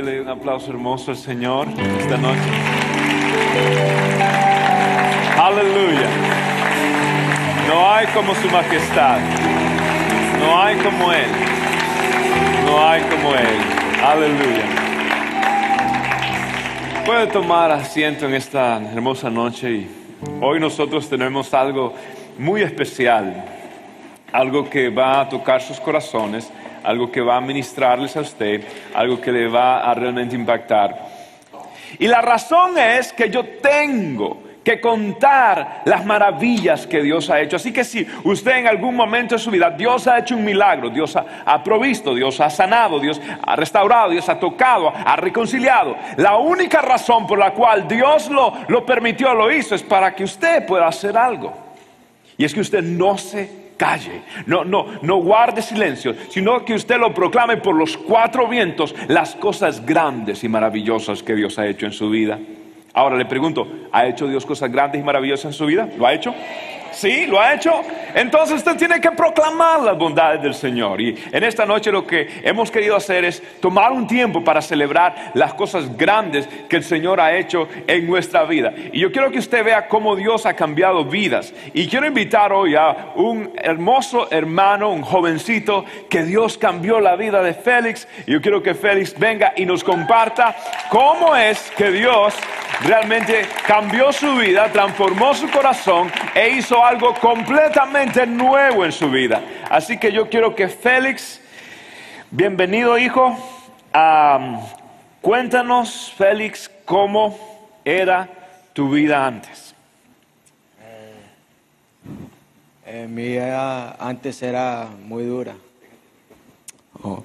Quiero que usted le dé un aplauso hermoso al Señor esta noche. Aleluya. No hay como su majestad. No hay como Él. No hay como Él. Aleluya. Puede tomar asiento en esta hermosa noche y hoy nosotros tenemos algo muy especial. Algo que va a tocar sus corazones, algo que va a ministrarles a usted, algo que le va a realmente impactar. Y la razón es que yo tengo que contar las maravillas que Dios ha hecho. Así que si usted en algún momento de su vida, Dios ha hecho un milagro, Dios ha, provisto, Dios ha sanado, Dios ha restaurado, Dios ha tocado, ha reconciliado. La única razón por la cual Dios lo, lo permitió, lo hizo, es para que usted pueda hacer algo. Y es que usted no se calle, no, no, no guarde silencio, sino que usted lo proclame por los cuatro vientos las cosas grandes y maravillosas que Dios ha hecho en su vida. Ahora le pregunto, ¿ha hecho Dios cosas grandes y maravillosas en su vida? ¿Lo ha hecho? Sí, lo ha hecho. Entonces usted tiene que proclamar las bondades del Señor. Y en esta noche lo que hemos querido hacer es tomar un tiempo para celebrar las cosas grandes que el Señor ha hecho en nuestra vida. Y yo quiero que usted vea cómo Dios ha cambiado vidas. Y quiero invitar hoy a un hermoso hermano, un jovencito, que Dios cambió la vida de Félix. Y yo quiero que Félix venga y nos comparta cómo es que Dios realmente cambió su vida, transformó su corazón e hizo algo completamente nuevo en su vida. Así que yo quiero que Félix, bienvenido hijo, cuéntanos Félix cómo era tu vida antes. Eh, mi vida antes era muy dura. Oh,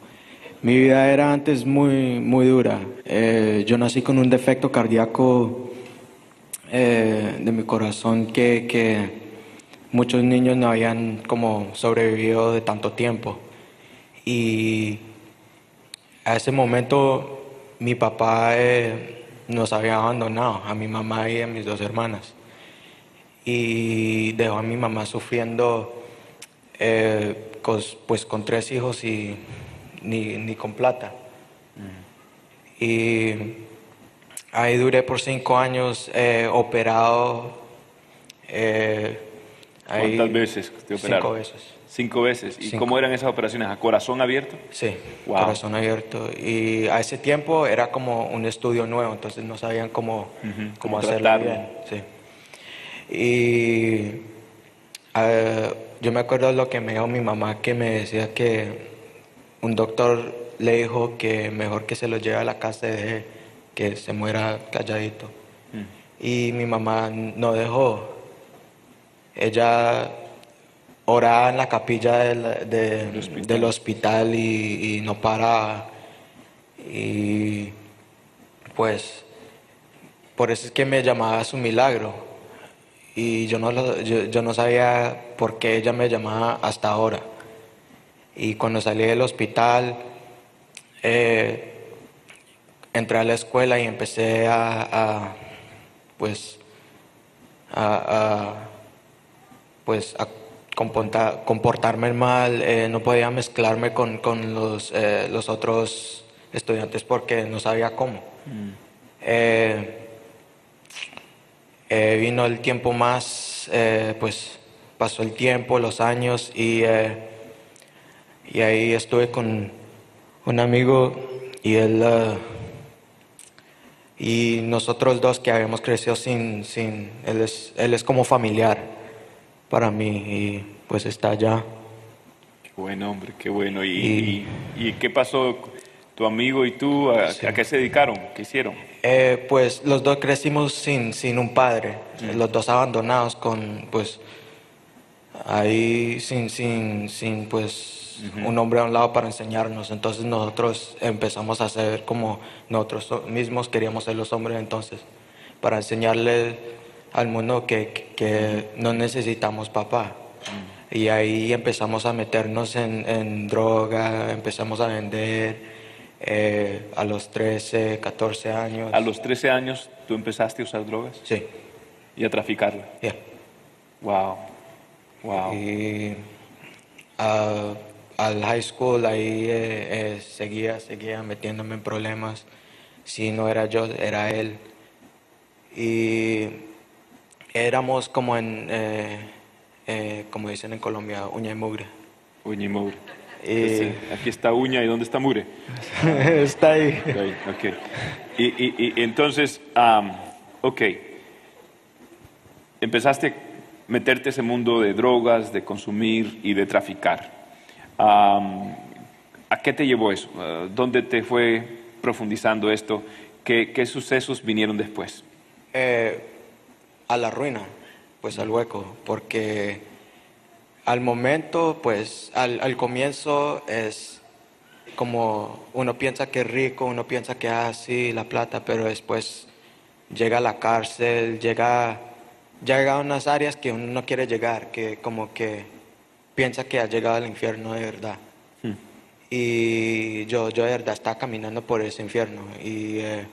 Mi vida era antes muy, muy dura. Eh, yo nací con un defecto cardíaco eh, de mi corazón que, que muchos niños no habían como sobrevivido de tanto tiempo. Y a ese momento mi papá eh, nos había abandonado, a mi mamá y a mis dos hermanas. Y dejó a mi mamá sufriendo eh, cos- pues con tres hijos y ni, ni con plata. Y ahí duré por cinco años eh, operado. eh, ahí- ¿Cuántas veces te operaron? Cinco veces. Cinco veces. ¿Y Cinco. cómo eran esas operaciones? ¿A corazón abierto? Sí, Wow. corazón abierto. Y a ese tiempo era como un estudio nuevo, entonces no sabían cómo, cómo cómo hacerlo bien. Sí. Y yo me acuerdo lo que me dijo mi mamá, que me decía que un doctor le dijo que mejor que se lo lleve a la casa deje que se muera calladito. Mm. Y mi mamá no dejó. Ella oraba en la capilla del, de- hospital. del hospital y, y no paraba. Y pues por eso es que me llamaba su milagro. Y yo no, lo- yo, yo no sabía por qué ella me llamaba hasta ahora. Y cuando salí del hospital, eh, entré a la escuela y empecé a, a, pues, a, a, pues, a comporta- comportarme mal, eh, no podía mezclarme con, con los, eh, los otros estudiantes porque no sabía cómo. Eh, eh, vino el tiempo más, pues pasó el tiempo, los años y, y ahí estuve con un amigo y él y nosotros dos que habíamos crecido sin, sin él, es, él es como familiar para mí y pues está allá. Qué bueno, hombre, qué bueno. ¿Y, Y- y- y qué pasó? ¿Tu amigo y tú a, Sí. a qué se dedicaron? ¿Qué hicieron? Eh, pues los dos crecimos sin, sin un padre, los dos abandonados con, pues, ahí sin, sin, sin, pues, pues un hombre a un lado para enseñarnos. Entonces nosotros empezamos a hacer como nosotros so- mismos queríamos ser los hombres entonces, para enseñarle al mundo que, que- no necesitamos papá. Y ahí empezamos a meternos en, en droga, empezamos a vender eh, a los 13, 14 años. A los 13 años tú empezaste a usar drogas Sí, y a traficarla. ya. Wow. Wow. Y al high school ahí eh, eh, seguía, seguía metiéndome en problemas. Si no era yo, era él. Y éramos como en, eh, eh, como dicen en Colombia, uña y mugre. Uña y mugre. Aquí está uña y ¿dónde está mugre? Está ahí. Está ahí, ok. Y, y- y entonces, am, ok, empezaste a meterte ese mundo de drogas, de consumir y de traficar. ¿A qué te llevó eso? Ah, ¿Dónde te fue profundizando esto? ¿Qué, qué sucesos vinieron después? Eh, a la ruina, pues al hueco, porque al momento, pues al, al comienzo es como uno piensa que es rico, uno piensa que así la plata, pero después llega a la cárcel, llega, llega a unas áreas que uno no quiere llegar, que como que piensa que ha llegado al infierno de verdad. Y yo, yo de verdad estaba caminando por ese infierno y eh,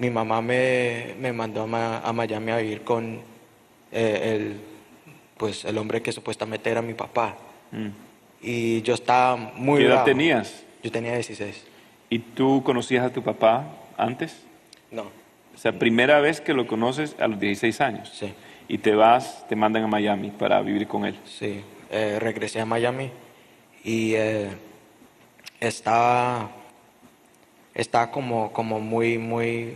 mi mamá me, me mandó a, Ma- a Miami a vivir con eh, el, pues, el hombre que supuestamente era mi papá. Mm. Y yo estaba muy ¿Qué edad bravo. tenías? Yo tenía 16. ¿Y tú conocías a tu papá antes? No, O sea, primera vez que lo conoces a los 16 años. sí, Y te vas, te mandan a Miami para vivir con él. sí. Eh, regresé a Miami y eh, estaba, estaba como, como muy, muy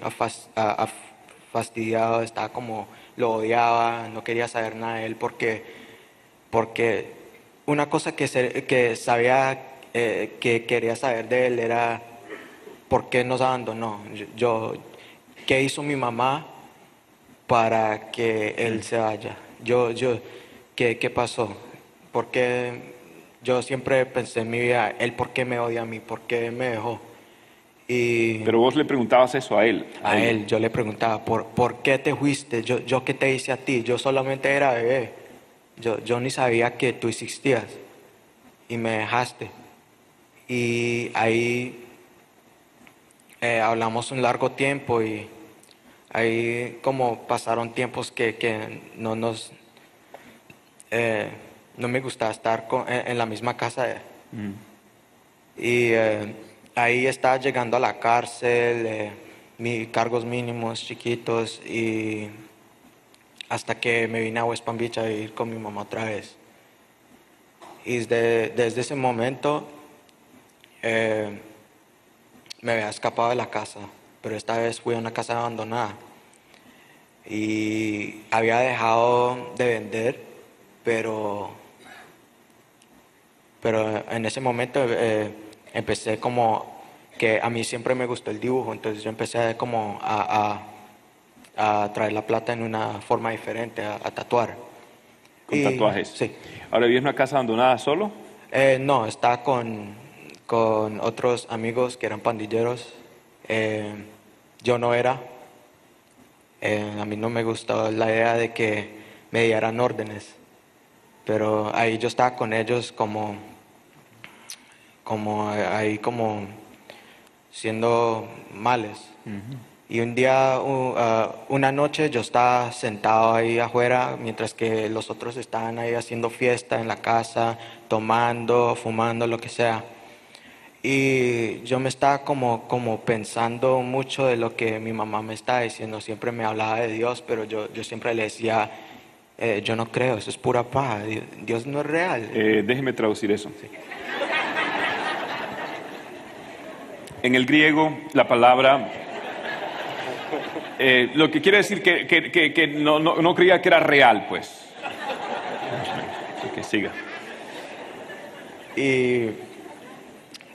fastidiado, estaba como, lo odiaba, no quería saber nada de él porque, porque una cosa que, se- que sabía eh, que quería saber de él era por qué nos abandonó. Yo- ¿qué hizo mi mamá para que él se vaya? Yo, yo, ¿qué, qué pasó? Porque yo siempre pensé en mi vida, él por qué me odia a mí, por qué me dejó. Y Pero vos le preguntabas eso a él. a él yo le preguntaba, ¿por, ¿por qué te fuiste? Yo, yo qué te hice a ti? Yo solamente era bebé. Yo, yo ni sabía que tú existías y me dejaste. Y ahí eh, hablamos un largo tiempo y ahí como pasaron tiempos que, que no nos... eh, no me gustaba estar con- en, en la misma casa. Mm. y eh, ahí estaba llegando a la cárcel, eh, cargos mínimos chiquitos y hasta que me vine a West Palm Beach a vivir con mi mamá otra vez. Y desde, desde ese momento eh, me había escapado de la casa, pero esta vez fui a una casa abandonada y había dejado de vender, pero pero en ese momento eh, empecé como que a mí siempre me gustó el dibujo, entonces yo empecé como a, a- a traer la plata en una forma diferente, a, a tatuar. Con Y- tatuajes. Sí. Ahora, ¿vives en una casa abandonada solo? Eh, no, estaba con, con otros amigos que eran pandilleros. Eh, yo no era. Eh, a mí no me gustaba la idea de que me dieran órdenes. Pero ahí yo estaba con ellos como, como ahí como siendo males. Y un día, u- ah, una noche yo estaba sentado ahí afuera mientras que los otros estaban ahí haciendo fiesta en la casa, tomando, fumando, lo que sea. Y yo me estaba como, como pensando mucho de lo que mi mamá me estaba diciendo. Siempre me hablaba de Dios, pero yo, yo siempre le decía, eh, yo no creo, eso es pura paja, Di- Dios no es real. Eh, déjeme traducir eso. En el griego, la palabra, eh, lo que quiere decir que, que- que- que no, no- no creía que era real, pues. Que siga. Y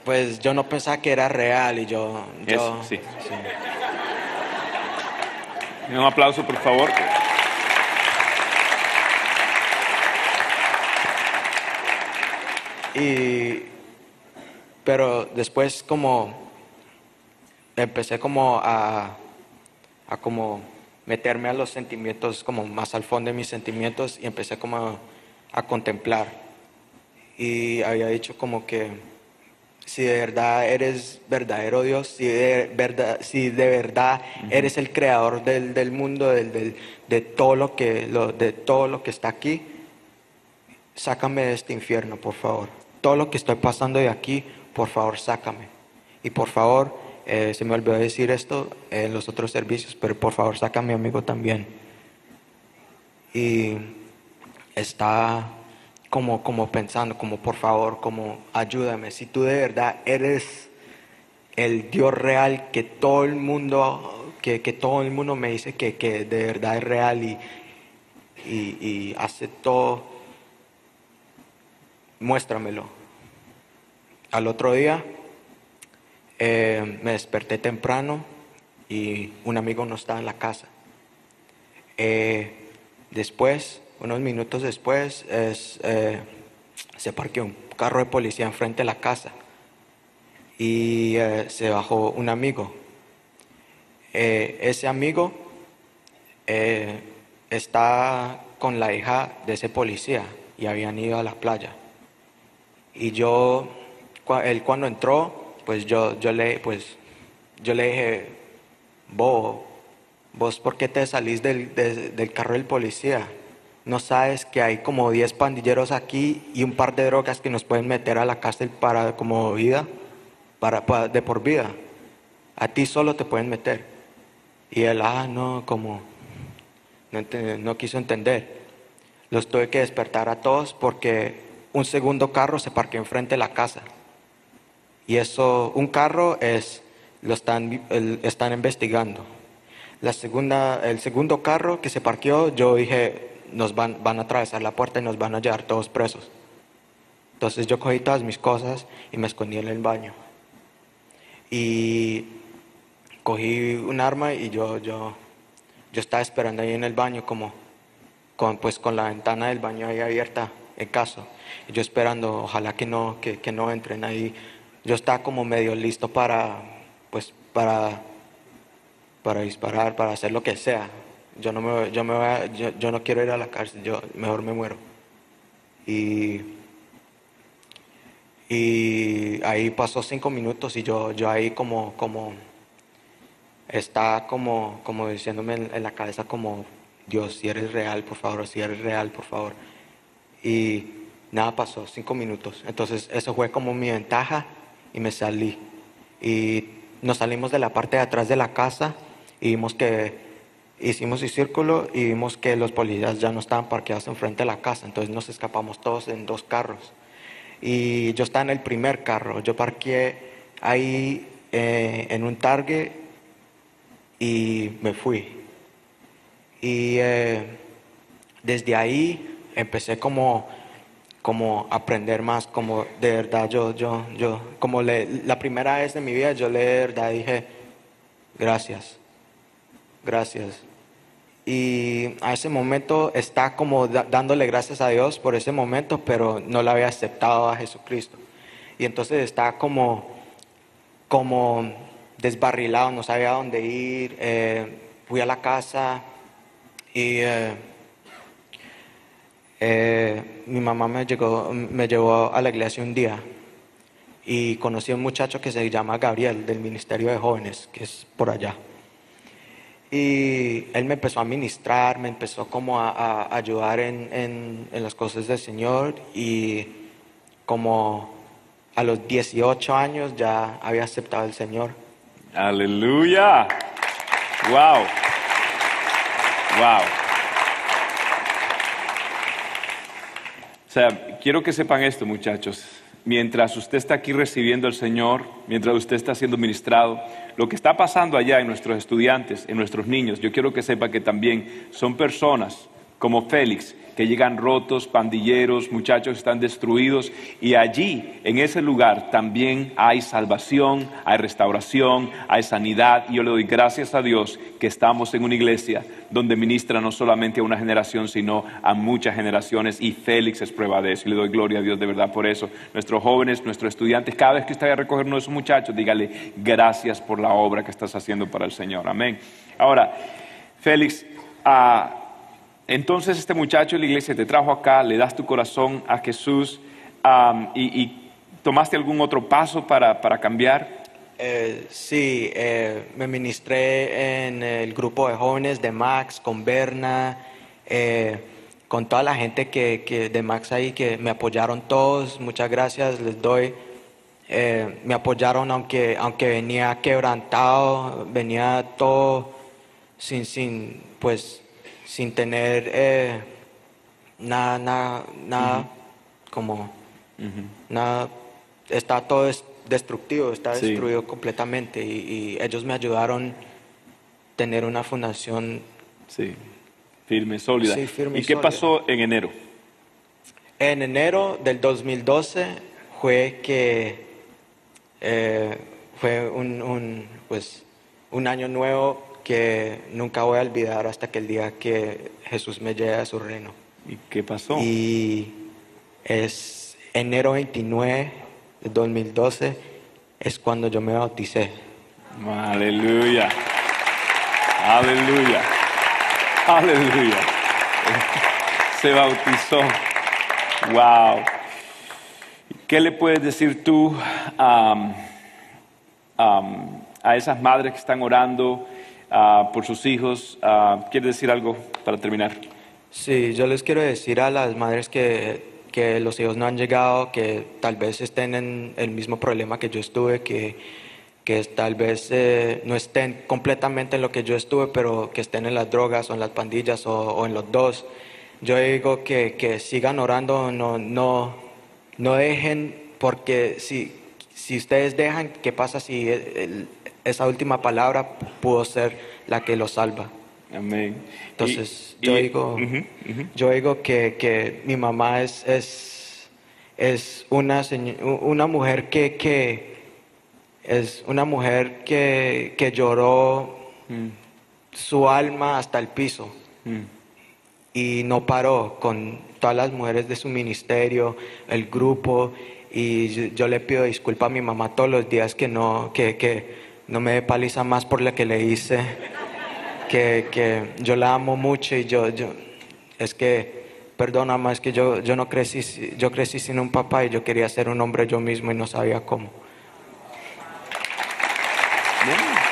pues yo no pensaba que era real y yo... yo Eso, sí. Un aplauso, por favor. Y, pero después como empecé como a, a como meterme a los sentimientos, como más al fondo de mis sentimientos y empecé como a, a contemplar. Y había dicho como que si de verdad eres verdadero Dios, si de verdad, si de verdad eres el creador del, del mundo, del, del- de, todo lo que, lo- de todo lo que está aquí, sácame de este infierno, por favor. Todo lo que estoy pasando de aquí, por favor, sácame. Y por favor, eh, se me olvidó decir esto en los otros servicios, pero por favor, saca a mi amigo también. Y está como, como pensando, como por favor, como ayúdame. Si tú de verdad eres el Dios real que todo el mundo, que, que todo el mundo me dice que, que de verdad es real y, y, y hace todo, muéstramelo. Al otro día eh, me desperté temprano y un amigo no estaba en la casa. Eh, después, unos minutos después, es, eh, se parqueó un carro de policía enfrente de la casa y eh, se bajó un amigo. Eh, ese amigo eh, está con la hija de ese policía y habían ido a la playa. Y yo, él cuando entró, pues yo, yo, le, pues, yo le dije, vos, vos, ¿por qué te salís del, de- del carro del policía? No sabes que hay como 10 pandilleros aquí y un par de drogas que nos pueden meter a la cárcel para como vida, para, de por vida. A ti solo te pueden meter. Y él, ah, no, como, no quiso entender. Los tuve que despertar a todos porque un segundo carro se parqueó enfrente de la casa. Y eso, un carro es, lo están, el- están investigando. La segunda, el segundo carro que se parqueó, yo dije, nos van, van a atravesar la puerta y nos van a llevar todos presos. Entonces yo cogí todas mis cosas y me escondí en el baño. Y cogí un arma y yo, yo, yo estaba esperando ahí en el baño como con, pues, con la ventana del baño ahí abierta en caso. Y yo esperando, ojalá que no, que, que no entren ahí. Yo estaba como medio listo para, pues, para, para disparar, para hacer lo que sea. Yo no, me, yo, me voy a- yo, no quiero ir a la cárcel, yo mejor me muero. Y, y ahí pasó cinco minutos y yo, yo ahí como, como, está como, como diciéndome en, en la cabeza como, Dios, si eres real, por favor, si eres real, por favor. Y nada pasó, cinco minutos. Entonces eso fue como mi ventaja y me salí. Y nos salimos de la parte de atrás de la casa y vimos que hicimos el círculo y vimos que los policías ya no estaban parqueados enfrente de la casa. Entonces nos escapamos todos en dos carros. Y yo estaba en el primer carro. Yo parqué ahí eh, en un target y me fui. Y eh, desde ahí empecé como, como aprender más, como de verdad yo, yo, yo, como le, la primera vez de mi vida yo le de verdad dije, gracias, gracias. Y a ese momento está como da- dándole gracias a Dios por ese momento, pero no le había aceptado a Jesucristo. Y entonces está como, como desbarrilado, no sabía dónde ir. eh, fui a la casa y eh, eh, mi mamá me, llegó, me llevó a la iglesia un día y conocí a un muchacho que se llama Gabriel del Ministerio de Jóvenes, que es por allá. Y él me empezó a ministrar, me empezó como a, ayudar en, en- las cosas del Señor y como a los 18 años ya había aceptado al Señor. Aleluya. Wow. Wow. O sea, quiero que sepan esto, muchachos. Mientras usted está aquí recibiendo al Señor, mientras usted está siendo ministrado, lo que está pasando allá en nuestros estudiantes, en nuestros niños, yo quiero que sepa que también son personas como Félix, que llegan rotos, pandilleros, muchachos están destruidos, y allí, en ese lugar, también hay salvación, hay restauración, hay sanidad, y yo le doy gracias a Dios que estamos en una iglesia donde ministra no solamente a una generación, sino a muchas generaciones, y Félix es prueba de eso, y le doy gloria a Dios de verdad por eso. Nuestros jóvenes, nuestros estudiantes, cada vez que usted vaya a recoger uno de esos muchachos, dígale gracias por la obra que estás haciendo para el Señor. Amén. Ahora, Félix, ah, entonces este muchacho de la iglesia te trajo acá, le das tu corazón a Jesús y, tomaste algún otro paso para, para cambiar. Eh, sí, eh, me ministré en el grupo de jóvenes de Max, con Berna, eh, con toda la gente que, que de Max ahí que me apoyaron todos. Muchas gracias, les doy. Me apoyaron aunque, aunque venía quebrantado, venía todo sin, sin, pues, sin tener eh, nada, nada, nada como, nada, está todo es- destructivo, está Sí. destruido completamente y, y ellos me ayudaron a tener una fundación. Sí, firme, sólida. Sí, firme y ¿Y qué sólida. pasó en enero? En enero del 2012 fue que eh, fue un, un, pues, un año nuevo que nunca voy a olvidar hasta que el día que Jesús me lleve a su reino. ¿Y qué pasó? Y es enero 29 de 2012 es cuando yo me bauticé. Aleluya. Aleluya. Aleluya. Se bautizó. Wow. ¿Qué le puedes decir tú a esas madres que están orando ah, por sus hijos? Ah, ¿Quieres decir algo para terminar? Sí, yo les quiero decir a las madres que, que los hijos no han llegado, que tal vez estén en el mismo problema que yo estuve, que, que tal vez eh, no estén completamente en lo que yo estuve, pero que estén en las drogas o en las pandillas o, o en los dos. Yo digo que, que sigan orando, no, no, no dejen, porque si, si ustedes dejan, ¿qué pasa si el- el- esa última palabra pudo ser la que los salva? Amén. Entonces, Y- yo y- digo, yo digo que, que mi mamá es, es, es una, una mujer que, que es una mujer que, que lloró Mm, su alma hasta el piso mm. y no paró con todas las mujeres de su ministerio, el grupo, y yo, yo le pido disculpas a mi mamá todos los días que no, que, que no me dé paliza más por lo que le hice, que, que yo la amo mucho y yo, yo es que, perdona más es que yo, yo no crecí, yo crecí sin un papá y yo quería ser un hombre yo mismo y no sabía cómo. Bien.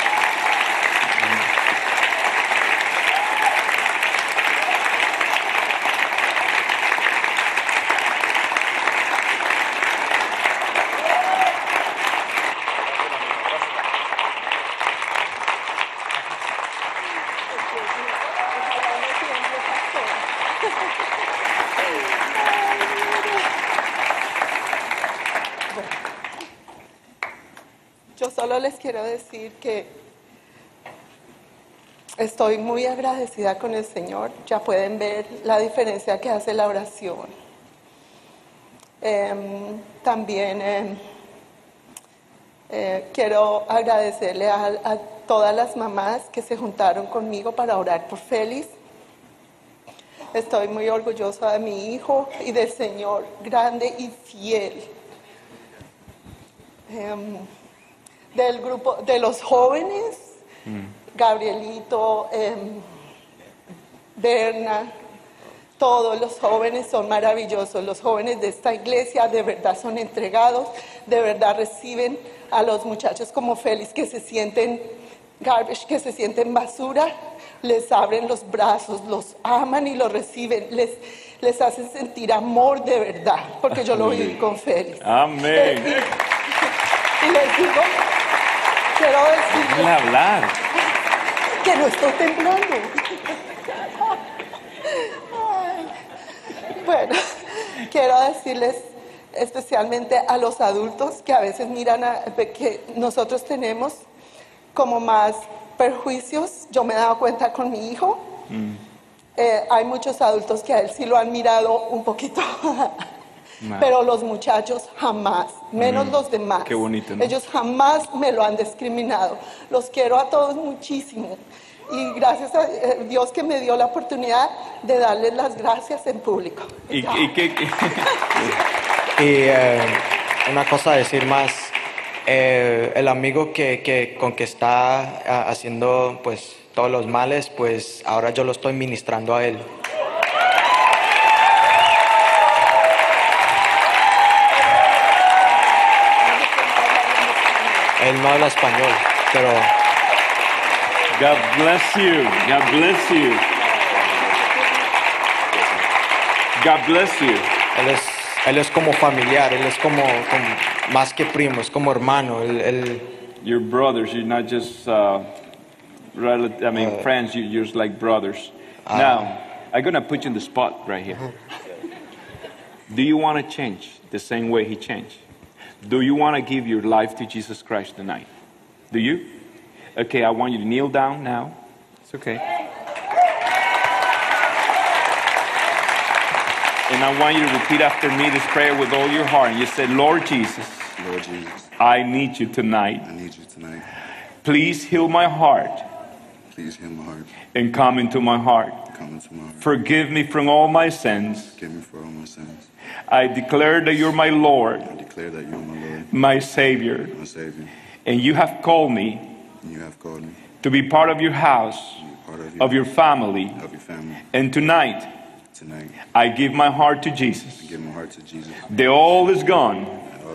Yo solo les quiero que estoy muy agradecida con el Señor. Ya pueden ver la diferencia que hace la oración. Em, también em, eh, quiero agradecerle a, a todas las mamás que se juntaron conmigo para orar por Félix. Estoy muy orgullosa de mi hijo y del Señor grande y fiel. Em, del grupo de los jóvenes, Gabrielito, em, Berna, todos los jóvenes son maravillosos. Los jóvenes de esta iglesia de verdad son entregados, de verdad reciben a los muchachos como Félix que se sienten garbage, que se sienten basura, les abren los brazos, los aman y los reciben, les, les hacen sentir amor de verdad, porque yo lo viví con Félix. Amén. Y les digo, quiero decirles hablar. que no estoy temblando. Ay. Bueno, quiero decirles especialmente a los adultos que a veces miran a, que nosotros tenemos como más perjuicios. Yo me he dado cuenta con mi hijo. eh, hay muchos adultos que a él sí lo han mirado un poquito, pero los muchachos jamás, menos los demás. Mm. Qué bonito, ¿no? Ellos jamás me lo han discriminado. Los quiero a todos muchísimo. Y gracias a eh, Dios que me dio la oportunidad de darles las gracias en público. ¿Y, y qué? Y eh, una cosa a decir más, eh, el amigo que, que- con que está ah, haciendo pues todos los males, pues ahora yo lo estoy ministrando a él. Él no habla español, pero God bless you. God bless you. God bless you. él es, él es como familiar, él es como, como más que primo, es como hermano. Él, él- You're brothers. You're not just uh, rel- I mean uh, friends. You, you're just like brothers. Uh, now, I'm gonna put you in the spot right here. Uh-huh. Do you want to change the same way He changed? Do you want to give your life to Jesus Christ tonight? Do you? Okay, I want you to kneel down now. It's okay. And I want you to repeat after me this prayer with all your heart. And you say, Lord Jesus, Lord Jesus, I need you tonight. I need you tonight. Please heal my heart Please heal my heart. and come into my heart. Come into my heart. Forgive me from all my sins. Forgive me for all my sins. I declare that you're my Lord, I declare that you are my Lord, my Savior, my Savior, and you have called me and you have called me to be part of your house, part of your, of your family. of your family. And tonight, Tonight, I give my heart to Jesus. I give my heart to Jesus. The old is gone,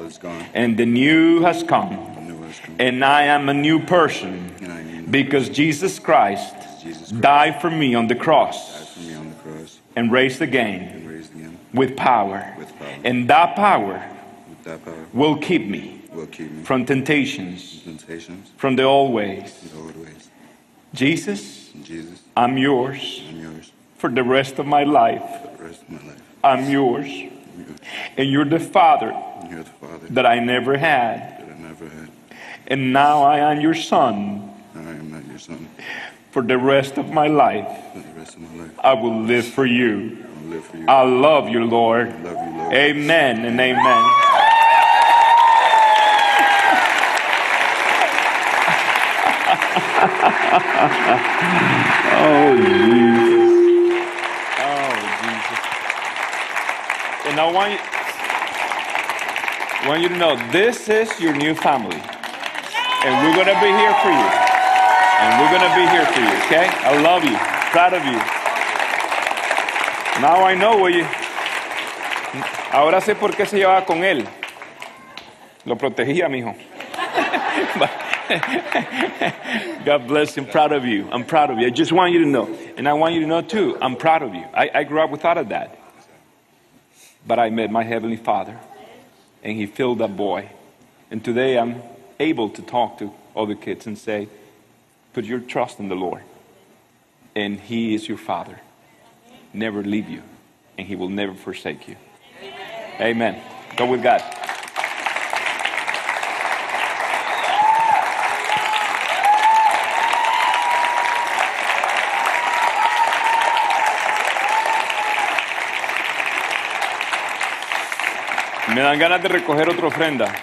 is gone. and the new has come. The new has come. And I am a new person And I am because Jesus Christ Jesus Christ died for me on the cross for me on the cross and raised again raised again with power. with power. And that power that power will keep me will keep me from temptations, from temptations from the old ways. the old ways. Jesus, Jesus, I'm yours I'm yours for the rest of my life. for the rest of my life. I'm yours. I'm yours. And you're the Father you're the Father that I never had. I never had. And now I am your Son. I am not your son. For the rest of my life, For the rest of my life, I will live for you. I live for you. I love you, Lord. Love you, Lord. Amen and amen. oh, Jesus. Oh, Jesus. And I want you, want you to know this is your new family. And we're going to be here for you. And we're going to be here for you, okay? I love you. Proud of you. Now I know what you. Ahora sé por qué se llevaba con él. Lo protegía, mijo. God bless you. I'm proud of you. I'm proud of you. I just want you to know. And I want you to know, too, I'm proud of you. I, I grew up without a dad. But I met my Heavenly Father, and He filled that boy. And today I'm able to talk to other kids and say, put your trust in the Lord. And He is your Father. Never leave you, and He will never forsake you. Amen. Go with God. Me dan ganas de recoger otra ofrenda.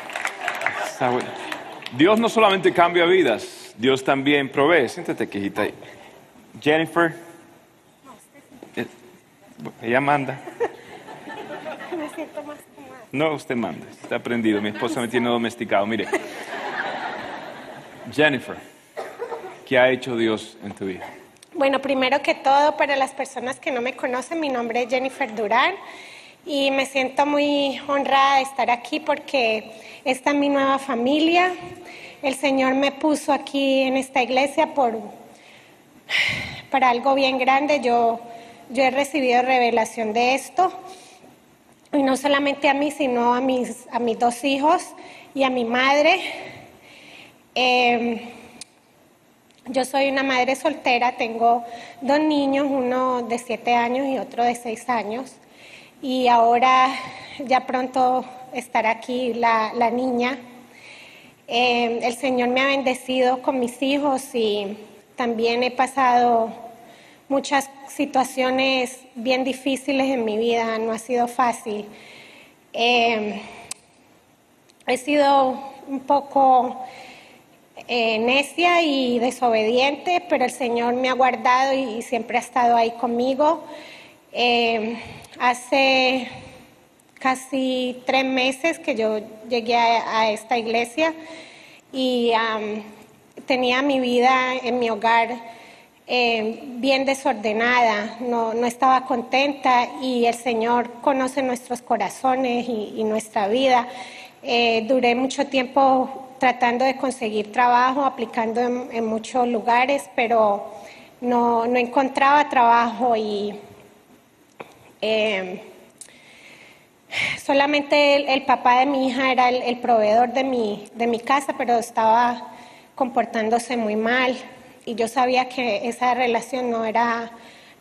Dios no solamente cambia vidas, Dios también provee. Siéntate, quejita. ahí. Jennifer. Eh, Ella manda. Me siento más. No, usted manda. Está aprendido. Mi esposa me tiene domesticado. Mire. Jennifer, ¿qué ha hecho Dios en tu vida? Bueno, primero que todo, para las personas que no me conocen, mi nombre es Jennifer Durán y me siento muy honrada de estar aquí porque esta es mi nueva familia. El Señor me puso aquí en esta iglesia por, para algo bien grande. Yo, yo he recibido revelación de esto. Y no solamente a mí, sino a mis, a mis dos hijos y a mi madre. Eh, yo soy una madre soltera, tengo dos niños, uno de siete años y otro de seis años. Y ahora ya pronto estará aquí la, la niña. Eh, el Señor me ha bendecido con mis hijos y también he pasado muchas situaciones bien difíciles en mi vida, no ha sido fácil. Eh, he sido un poco eh, necia y desobediente, pero el Señor me ha guardado y, siempre ha estado ahí conmigo. Eh, hace casi tres meses que yo llegué a, esta iglesia y tenía mi vida en mi hogar eh, bien desordenada, no, no estaba contenta y el Señor conoce nuestros corazones y, nuestra vida. Eh, duré mucho tiempo tratando de conseguir trabajo, aplicando en, en muchos lugares, pero no, no encontraba trabajo y eh, solamente el, papá de mi hija era el, el proveedor de mi, de mi casa, pero estaba comportándose muy mal y yo sabía que esa relación no era,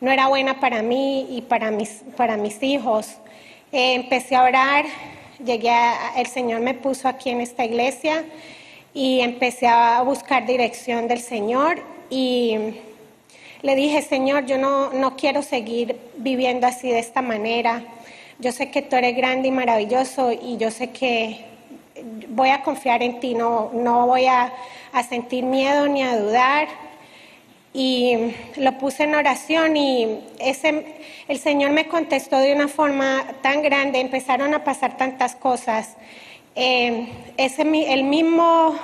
no era buena para mí y para mis, para mis hijos. Eh, empecé a orar, llegué a, el Señor me puso aquí en esta iglesia y empecé a buscar dirección del Señor y le dije, Señor, yo no, no quiero seguir viviendo así de esta manera. Yo sé que tú eres grande y maravilloso y yo sé que voy a confiar en ti, no, no voy a, a sentir miedo ni a dudar. Y lo puse en oración y ese, el Señor me contestó de una forma tan grande, empezaron a pasar tantas cosas. Eh, ese, el mismo,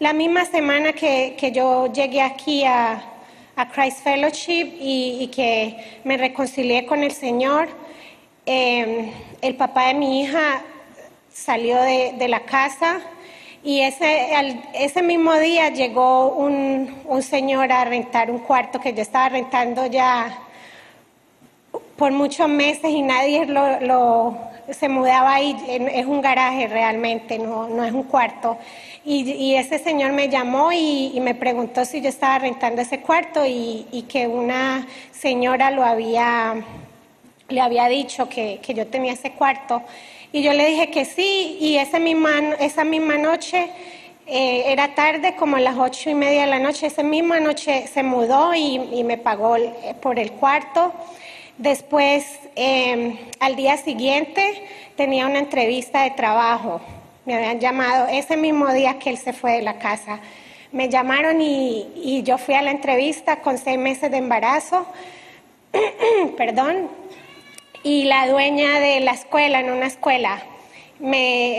la misma semana que, que yo llegué aquí a, a Christ Fellowship y, y que me reconcilié con el Señor, eh, el papá de mi hija salió de, la casa y ese, al- ese mismo día llegó un, un señor a rentar un cuarto que yo estaba rentando ya por muchos meses y nadie lo, lo- se mudaba ahí. Es un garaje realmente, no, no es un cuarto. Y, y ese señor me llamó y, y me preguntó si yo estaba rentando ese cuarto y, y que una señora lo había, le había dicho que, que yo tenía ese cuarto. Y yo le dije que sí, y esa misma, esa misma noche, eh, era tarde, como a las ocho y media de la noche, esa misma noche se mudó y, me pagó el- por el cuarto. Después, eh, al día siguiente, tenía una entrevista de trabajo. Me habían llamado ese mismo día que él se fue de la casa. Me llamaron y, y yo fui a la entrevista con seis meses de embarazo. Perdón, y la dueña de la escuela, en una escuela,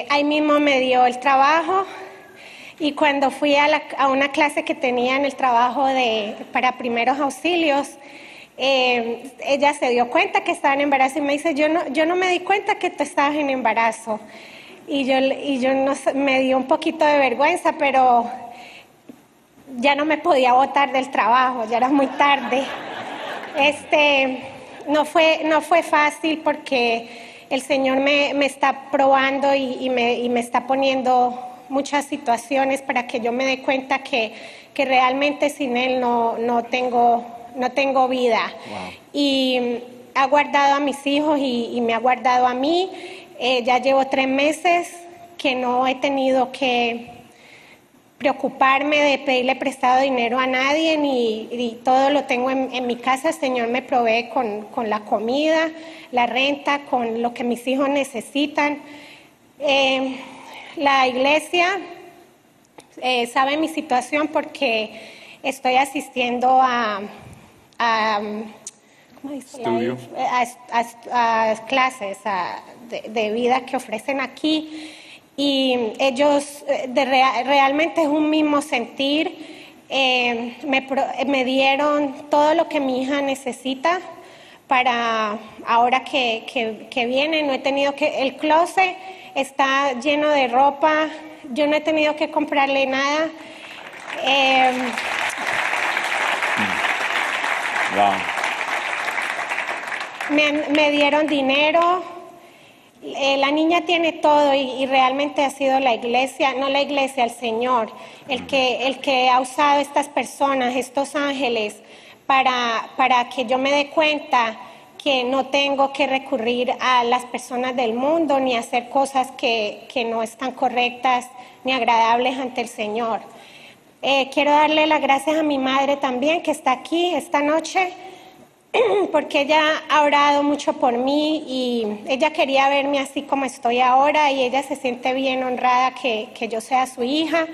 ahí mismo me dio el trabajo y cuando fui a, la- una clase que tenía en el trabajo de, para primeros auxilios, eh, ella se dio cuenta que estaba en embarazo y me dice, yo no, yo no me di cuenta que tú estabas en embarazo. Y yo, y yo no, me dio un poquito de vergüenza, pero ya no me podía botar del trabajo, ya era muy tarde. Este, no fue, no fue fácil porque el Señor me, me está probando y, y me, y me está poniendo muchas situaciones para que yo me dé cuenta que, que realmente sin Él no, no, tengo, no tengo vida. Y ha guardado a mis hijos y, y me ha guardado a mí. Eh, ya llevo tres meses que no he tenido que preocuparme de pedirle prestado dinero a nadie, ni, y todo lo tengo en, en mi casa. El Señor me provee con, con la comida, la renta, con lo que mis hijos necesitan. Eh, la iglesia eh, sabe mi situación porque estoy asistiendo a, a ¿cómo dice la Estudio. a, a- a clases a- de, de vida que ofrecen aquí y ellos eh, de rea- realmente es un mismo sentir. Eh, me, pro- me dieron todo lo que mi hija necesita para ahora que, que- que viene. No he tenido que, el closet está lleno de ropa, yo no he tenido que comprarle nada. Eh, Wow. me, me dieron dinero. Eh, la niña tiene todo y, realmente ha sido la iglesia, no la iglesia, el Señor, el que, el que ha usado estas personas, estos ángeles, para, para que yo me dé cuenta que no tengo que recurrir a las personas del mundo ni hacer cosas que, que no están correctas ni agradables ante el Señor. Eh, quiero darle las gracias a mi madre también, que está aquí esta noche, porque ella ha orado mucho por mí y ella quería verme así como estoy ahora y ella se siente bien honrada que, que yo sea su hija.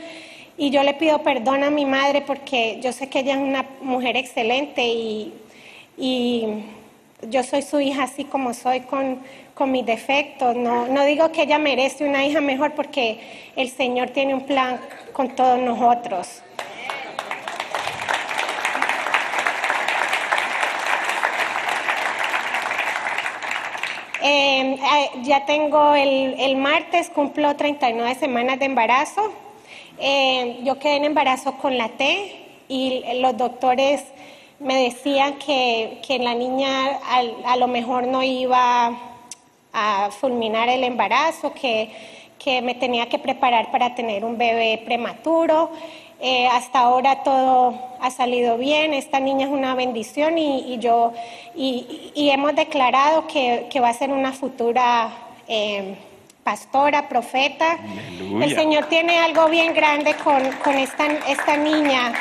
Y yo le pido perdón a mi madre porque yo sé que ella es una mujer excelente y, y yo soy su hija así como soy con, con mis defectos. No, no digo que ella merece una hija mejor porque el Señor tiene un plan con todos nosotros. Eh, ya tengo el, el martes, cumplo 39 semanas de embarazo. Eh, yo quedé en embarazo con la T y los doctores me decían que, que la niña a, lo mejor no iba a fulminar el embarazo, que, que me tenía que preparar para tener un bebé prematuro. Eh, hasta ahora todo ha salido bien, esta niña es una bendición y, y yo y, y hemos declarado que, que va a ser una futura eh, pastora, profeta. Aleluya. El Señor tiene algo bien grande con, con esta, esta niña.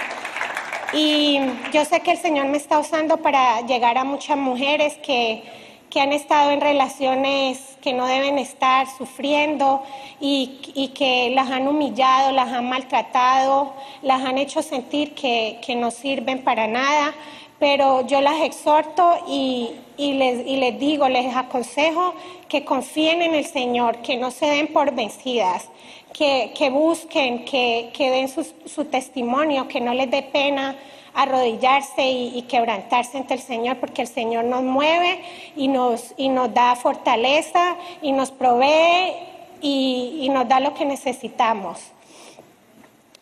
Y yo sé que el Señor me está usando para llegar a muchas mujeres que, que han estado en relaciones que no deben estar sufriendo y, y que las han humillado, las han maltratado, las han hecho sentir que, que no sirven para nada. Pero yo las exhorto y, y les, y les digo, les aconsejo que confíen en el Señor, que no se den por vencidas, que, que busquen, que, que den su, su testimonio, que no les dé pena arrodillarse y, quebrantarse ante el Señor, porque el Señor nos mueve y nos, y nos da fortaleza y nos provee y, nos da lo que necesitamos.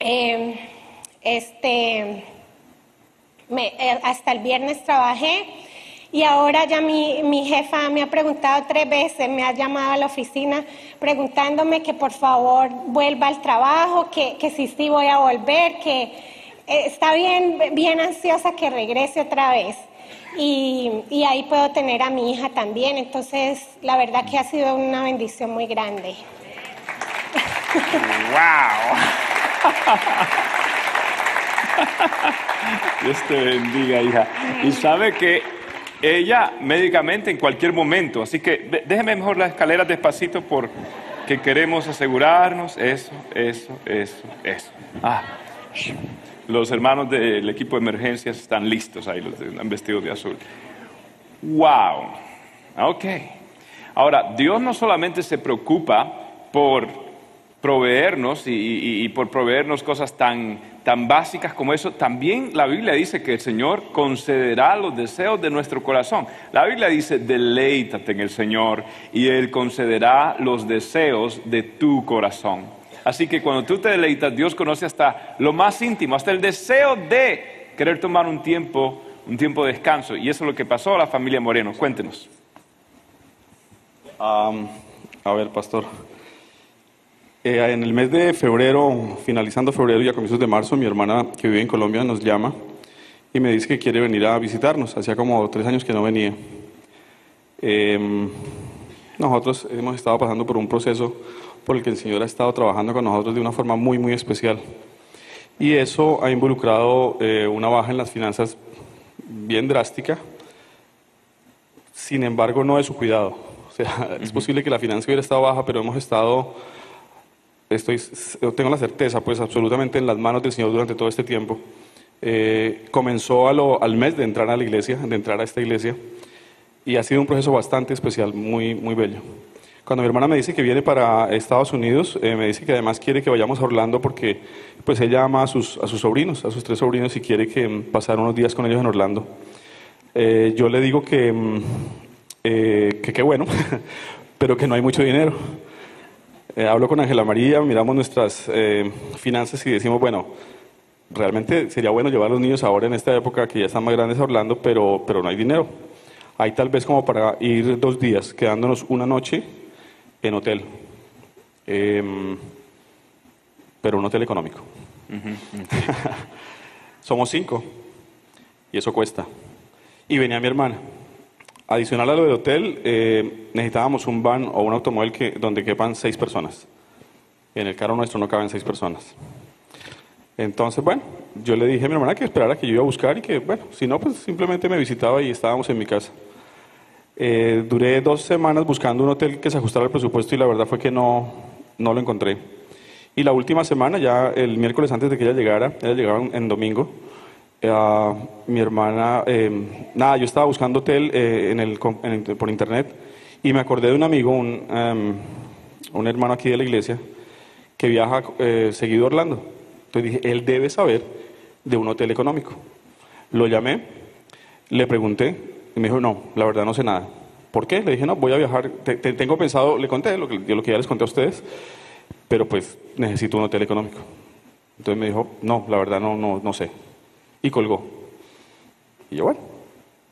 Eh, este, me- eh, hasta el viernes trabajé y ahora ya mi, mi jefa me ha preguntado tres veces, me ha llamado a la oficina preguntándome que por favor vuelva al trabajo, que, que si sí voy a volver, que está bien, bien ansiosa que regrese otra vez. Y, y ahí puedo tener a mi hija también, entonces la verdad que ha sido una bendición muy grande. ¡Wow! Dios te bendiga, hija. Y sabe que ella médicamente en cualquier momento, así que déjeme mejor las escaleras despacito porque queremos asegurarnos. Eso, eso, eso, eso. Ah. Los hermanos del equipo de emergencias están listos ahí, los de- han vestido de azul. ¡Wow! Ok. Ahora, Dios no solamente se preocupa por proveernos y por proveernos cosas tan, tan básicas como eso, también la Biblia dice que el Señor concederá los deseos de nuestro corazón. La Biblia dice, deleítate en el Señor y Él concederá los deseos de tu corazón. Así que cuando tú te deleitas, Dios conoce hasta lo más íntimo, hasta el deseo de querer tomar un tiempo, un tiempo de descanso. Y eso es lo que pasó a la familia Moreno. Cuéntenos. Am, a ver, pastor. Eh, en el mes de febrero, finalizando febrero y a comienzos de marzo, mi hermana que vive en Colombia nos llama y me dice que quiere venir a visitarnos. Hacía como tres años que no venía. Em, nosotros hemos estado pasando por un proceso por el que el Señor ha estado trabajando con nosotros de una forma muy, muy especial. Y eso ha involucrado eh, una baja en las finanzas bien drástica, sin embargo no de su cuidado. O sea, es posible que la finanza hubiera estado baja, pero hemos estado, estoy, tengo la certeza, pues absolutamente en las manos del Señor durante todo este tiempo. Eh, comenzó a lo- al mes de entrar a la iglesia, de entrar a esta iglesia, y ha sido un proceso bastante especial, muy, muy bello. Cuando mi hermana me dice que viene para Estados Unidos, eh, me dice que además quiere que vayamos a Orlando porque pues ella ama a sus, a sus sobrinos, a sus tres sobrinos y quiere que mm, pasar unos días con ellos en Orlando. Eh, yo le digo que mm, eh, que bueno, pero que no hay mucho dinero. Hablo con Ángela María, miramos nuestras finanzas y decimos, bueno, realmente sería bueno llevar a los niños ahora en esta época que ya están más grandes a Orlando, pero, pero no hay dinero. Hay tal vez como para ir dos días, quedándonos una noche en hotel, Em, pero un hotel económico. Somos cinco y eso cuesta. Y venía mi hermana. Adicional a lo del hotel, eh, necesitábamos un van o un automóvil que, donde quepan seis personas. En el carro nuestro no caben seis personas. Entonces, bueno, yo le dije a mi hermana que esperara que yo iba a buscar y que, bueno, si no, pues simplemente me visitaba y estábamos en mi casa. Eh, duré dos semanas buscando un hotel que se ajustara al presupuesto y la verdad fue que no, no lo encontré. Y la última semana, ya el miércoles antes de que ella llegara, ella llegaba en, domingo, eh, mi hermana, eh, nada, yo estaba buscando hotel eh, por internet y me acordé de un amigo, un, em, hermano aquí de la iglesia, que viaja seguido Orlando. Entonces dije, él debe saber de un hotel económico. Lo llamé, le pregunté y me dijo, no, la verdad no sé nada. ¿Por qué? Le dije, no, voy a viajar, te- te- tengo pensado, le conté lo que, lo que ya les conté a ustedes, pero pues necesito un hotel económico. Entonces me dijo, no, la verdad no, no, no sé. Y colgó. Y yo, bueno,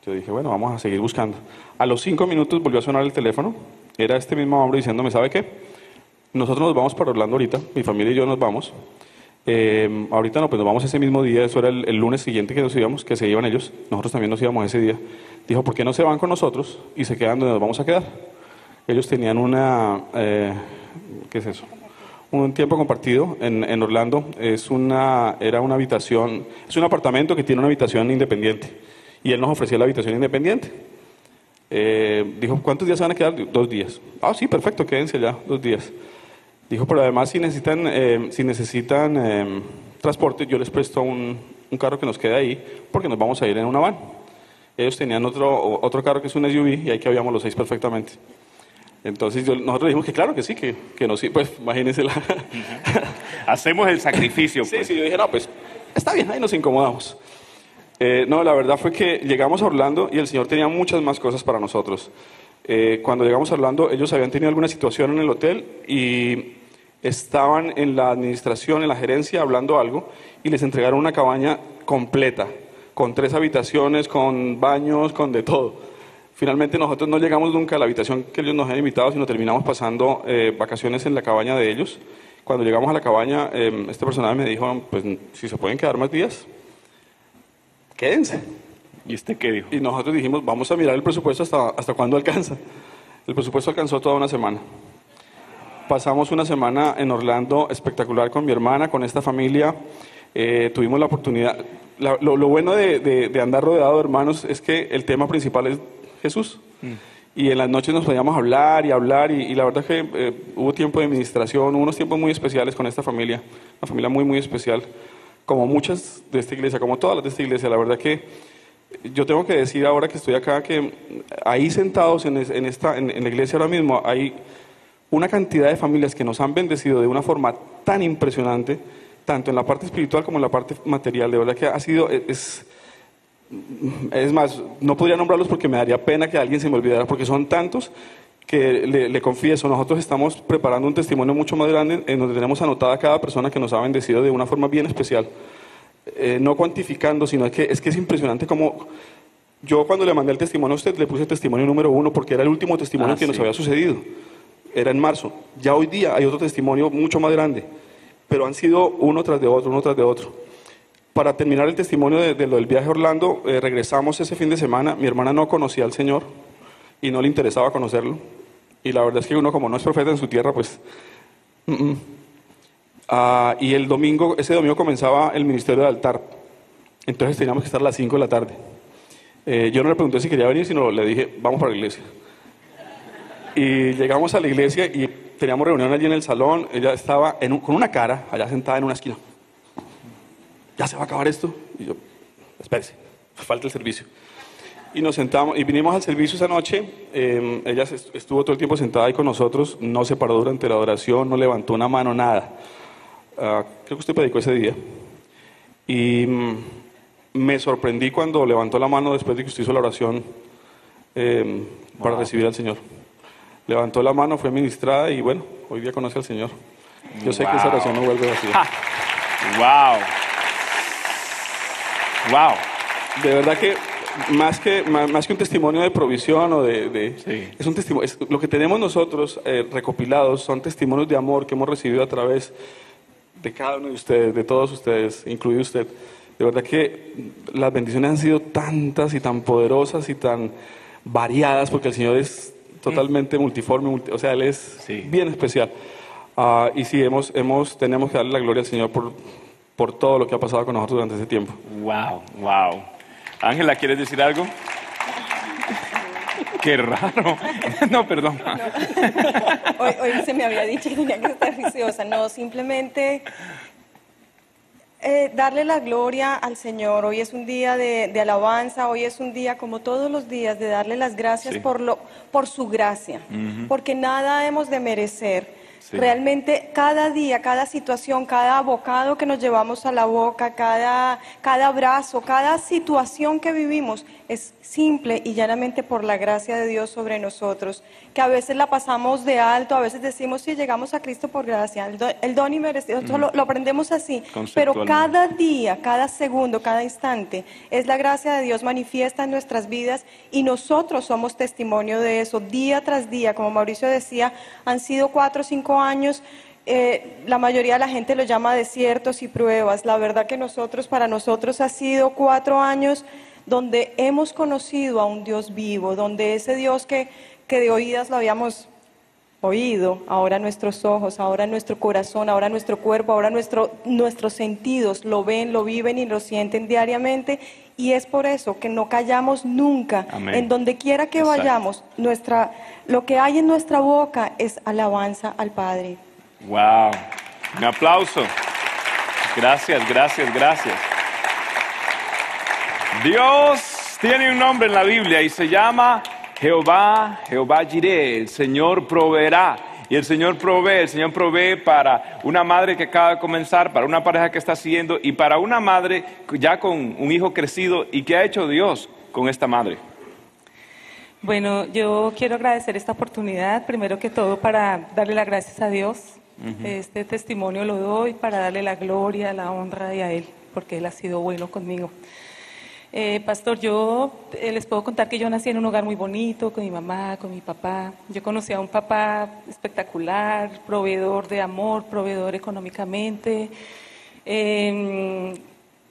yo dije, bueno, vamos a seguir buscando. A los cinco minutos volvió a sonar el teléfono. Era este mismo hombre diciéndome, ¿sabe qué? Nosotros nos vamos para Orlando ahorita, mi familia y yo nos vamos. Eh, ahorita no, pues nos vamos ese mismo día, eso era el, lunes siguiente que nos íbamos, que se iban ellos. Nosotros también nos íbamos ese día. Dijo, ¿por qué no se van con nosotros y se quedan donde nos vamos a quedar? Ellos tenían una, eh, ¿qué es eso? Un tiempo compartido en, en Orlando. Es una, era una habitación, es un apartamento que tiene una habitación independiente. Y él nos ofrecía la habitación independiente. Eh, dijo, ¿cuántos días se van a quedar? Dos días. Ah, sí, perfecto, quédense ya, dos días. Dijo, pero además si necesitan, eh, si necesitan eh, transporte, yo les presto un, un carro que nos quede ahí, porque nos vamos a ir en una van. Ellos tenían otro, otro carro que es un SUV y ahí cabíamos los seis perfectamente. Entonces yo- nosotros dijimos que claro que sí, que, que no sí, pues imagínense la... Hacemos el sacrificio. Sí, pues. sí, yo dije, no, pues está bien, ahí nos incomodamos. Eh, no, la verdad fue que llegamos a Orlando y el Señor tenía muchas más cosas para nosotros. Eh, cuando llegamos a Orlando, ellos habían tenido alguna situación en el hotel y estaban en la administración, en la gerencia, hablando algo y les entregaron una cabaña completa, con tres habitaciones, con baños, con de todo. Finalmente nosotros no llegamos nunca a la habitación que ellos nos habían invitado, sino terminamos pasando eh, vacaciones en la cabaña de ellos. Cuando llegamos a la cabaña, eh, este personaje me dijo, pues si se pueden quedar más días, quédense. ¿Y este qué dijo? Y nosotros dijimos, vamos a mirar el presupuesto hasta, hasta cuándo alcanza. El presupuesto alcanzó toda una semana. Pasamos una semana en Orlando espectacular con mi hermana, con esta familia. Eh, tuvimos la oportunidad. la- lo, lo bueno de, de- de andar rodeado de hermanos es que el tema principal es Jesús. Y en las noches nos podíamos hablar y hablar. Y, y la verdad que eh, hubo tiempo de administración, hubo unos tiempos muy especiales con esta familia. Una familia muy, muy especial. Como muchas de esta iglesia, como todas las de esta iglesia. La verdad que yo tengo que decir ahora que estoy acá que ahí sentados en, es- en esta, en, la iglesia ahora mismo hay una cantidad de familias que nos han bendecido de una forma tan impresionante, tanto en la parte espiritual como en la parte material. De verdad que ha sido, es, es más, no podría nombrarlos porque me daría pena que alguien se me olvidara, porque son tantos que le, le confieso, nosotros estamos preparando un testimonio mucho más grande en donde tenemos anotada a cada persona que nos ha bendecido de una forma bien especial. Eh, no cuantificando, sino que, es que es impresionante como yo cuando le mandé el testimonio a usted le puse testimonio número uno porque era el último testimonio Ah, que nos había sucedido. Era en marzo. Ya hoy día hay otro testimonio mucho más grande, pero han sido uno tras de otro, uno tras de otro. Para terminar el testimonio de, de lo del viaje a Orlando, eh, regresamos ese fin de semana. Mi hermana no conocía al Señor y no le interesaba conocerlo. Y la verdad es que uno como no es profeta en su tierra, pues... mm, mm. Ah, y el domingo, ese domingo comenzaba el ministerio de altar. Entonces teníamos que estar a las 5 de la tarde. Eh, yo no le pregunté si quería venir, sino le dije, vamos para la iglesia. Y llegamos a la iglesia y teníamos reunión allí en el salón. Ella estaba en un- con una cara, allá sentada en una esquina. ¿Ya se va a acabar esto? Y yo, espérese, falta el servicio. Y nos sentamos y vinimos al servicio esa noche. eh, ella estuvo todo el tiempo sentada ahí con nosotros, no se paró durante la adoración, no levantó una mano, nada. Ah, creo que usted predicó ese día. Y mm, me sorprendí cuando levantó la mano después de que usted hizo la oración eh, para recibir al Señor. Levantó la mano, fue ministrada y bueno, hoy día conoce al Señor. Yo sé que esa Wow. oración no vuelve así. Wow. Wow. De verdad que más que, más, más que un testimonio de provisión o de... de- Sí. es un testimonio, es- lo que tenemos nosotros eh, recopilados son testimonios de amor que hemos recibido a través de cada uno de ustedes, de todos ustedes, incluido usted. De verdad que las bendiciones han sido tantas y tan poderosas y tan variadas porque el Señor es totalmente multiforme, multi- o sea, Él es Sí. bien especial. Ah, y sí, hemos, hemos, tenemos que darle la gloria al Señor por, por todo lo que ha pasado con nosotros durante ese tiempo. Wow, wow. Ángela, ¿quieres decir algo? Qué raro. No, perdón. Hoy, hoy se me había dicho que tenía que estar juiciosa. No, simplemente eh, darle la gloria al Señor. Hoy es un día de, de alabanza, hoy es un día como todos los días de darle las gracias Sí. por, lo, por su gracia, porque nada hemos de merecer. Sí. Realmente cada día, cada situación, cada bocado que nos llevamos a la boca, cada, cada abrazo, cada situación que vivimos es simple y llanamente por la gracia de Dios sobre nosotros, que a veces la pasamos de alto, a veces decimos, sí, llegamos a Cristo por gracia, el, do- el don y merecido, nosotros lo, lo aprendemos así, pero cada día, cada segundo, cada instante es la gracia de Dios manifiesta en nuestras vidas y nosotros somos testimonio de eso día tras día, como Mauricio decía, han sido cuatro o cinco años. eh, la mayoría de la gente lo llama desiertos y pruebas. La verdad que nosotros, para nosotros ha sido cuatro años donde hemos conocido a un Dios vivo, donde ese Dios que, que de oídas lo habíamos oído, ahora nuestros ojos, ahora nuestro corazón, ahora nuestro cuerpo, ahora nuestro, nuestros sentidos lo ven, lo viven y lo sienten diariamente. Y es por eso que no callamos nunca. Amén. En donde quiera que Exacto. vayamos, nuestra, lo que hay en nuestra boca es alabanza al Padre. Wow. Un aplauso. Gracias, gracias, gracias. Dios tiene un nombre en la Biblia y se llama Jehová, Jehová Jireh, el Señor proveerá. Y el Señor provee, el Señor provee para una madre que acaba de comenzar, para una pareja que está siguiendo y para una madre ya con un hijo crecido y que ha hecho Dios con esta madre. Bueno, yo quiero agradecer esta oportunidad, primero que todo para darle las gracias a Dios. Este testimonio lo doy para darle la gloria, la honra y a Él, porque Él ha sido bueno conmigo. Eh, pastor, yo eh, les puedo contar que yo nací en un hogar muy bonito, con mi mamá, con mi papá. Yo conocí a un papá espectacular, proveedor de amor, proveedor económicamente. Eh,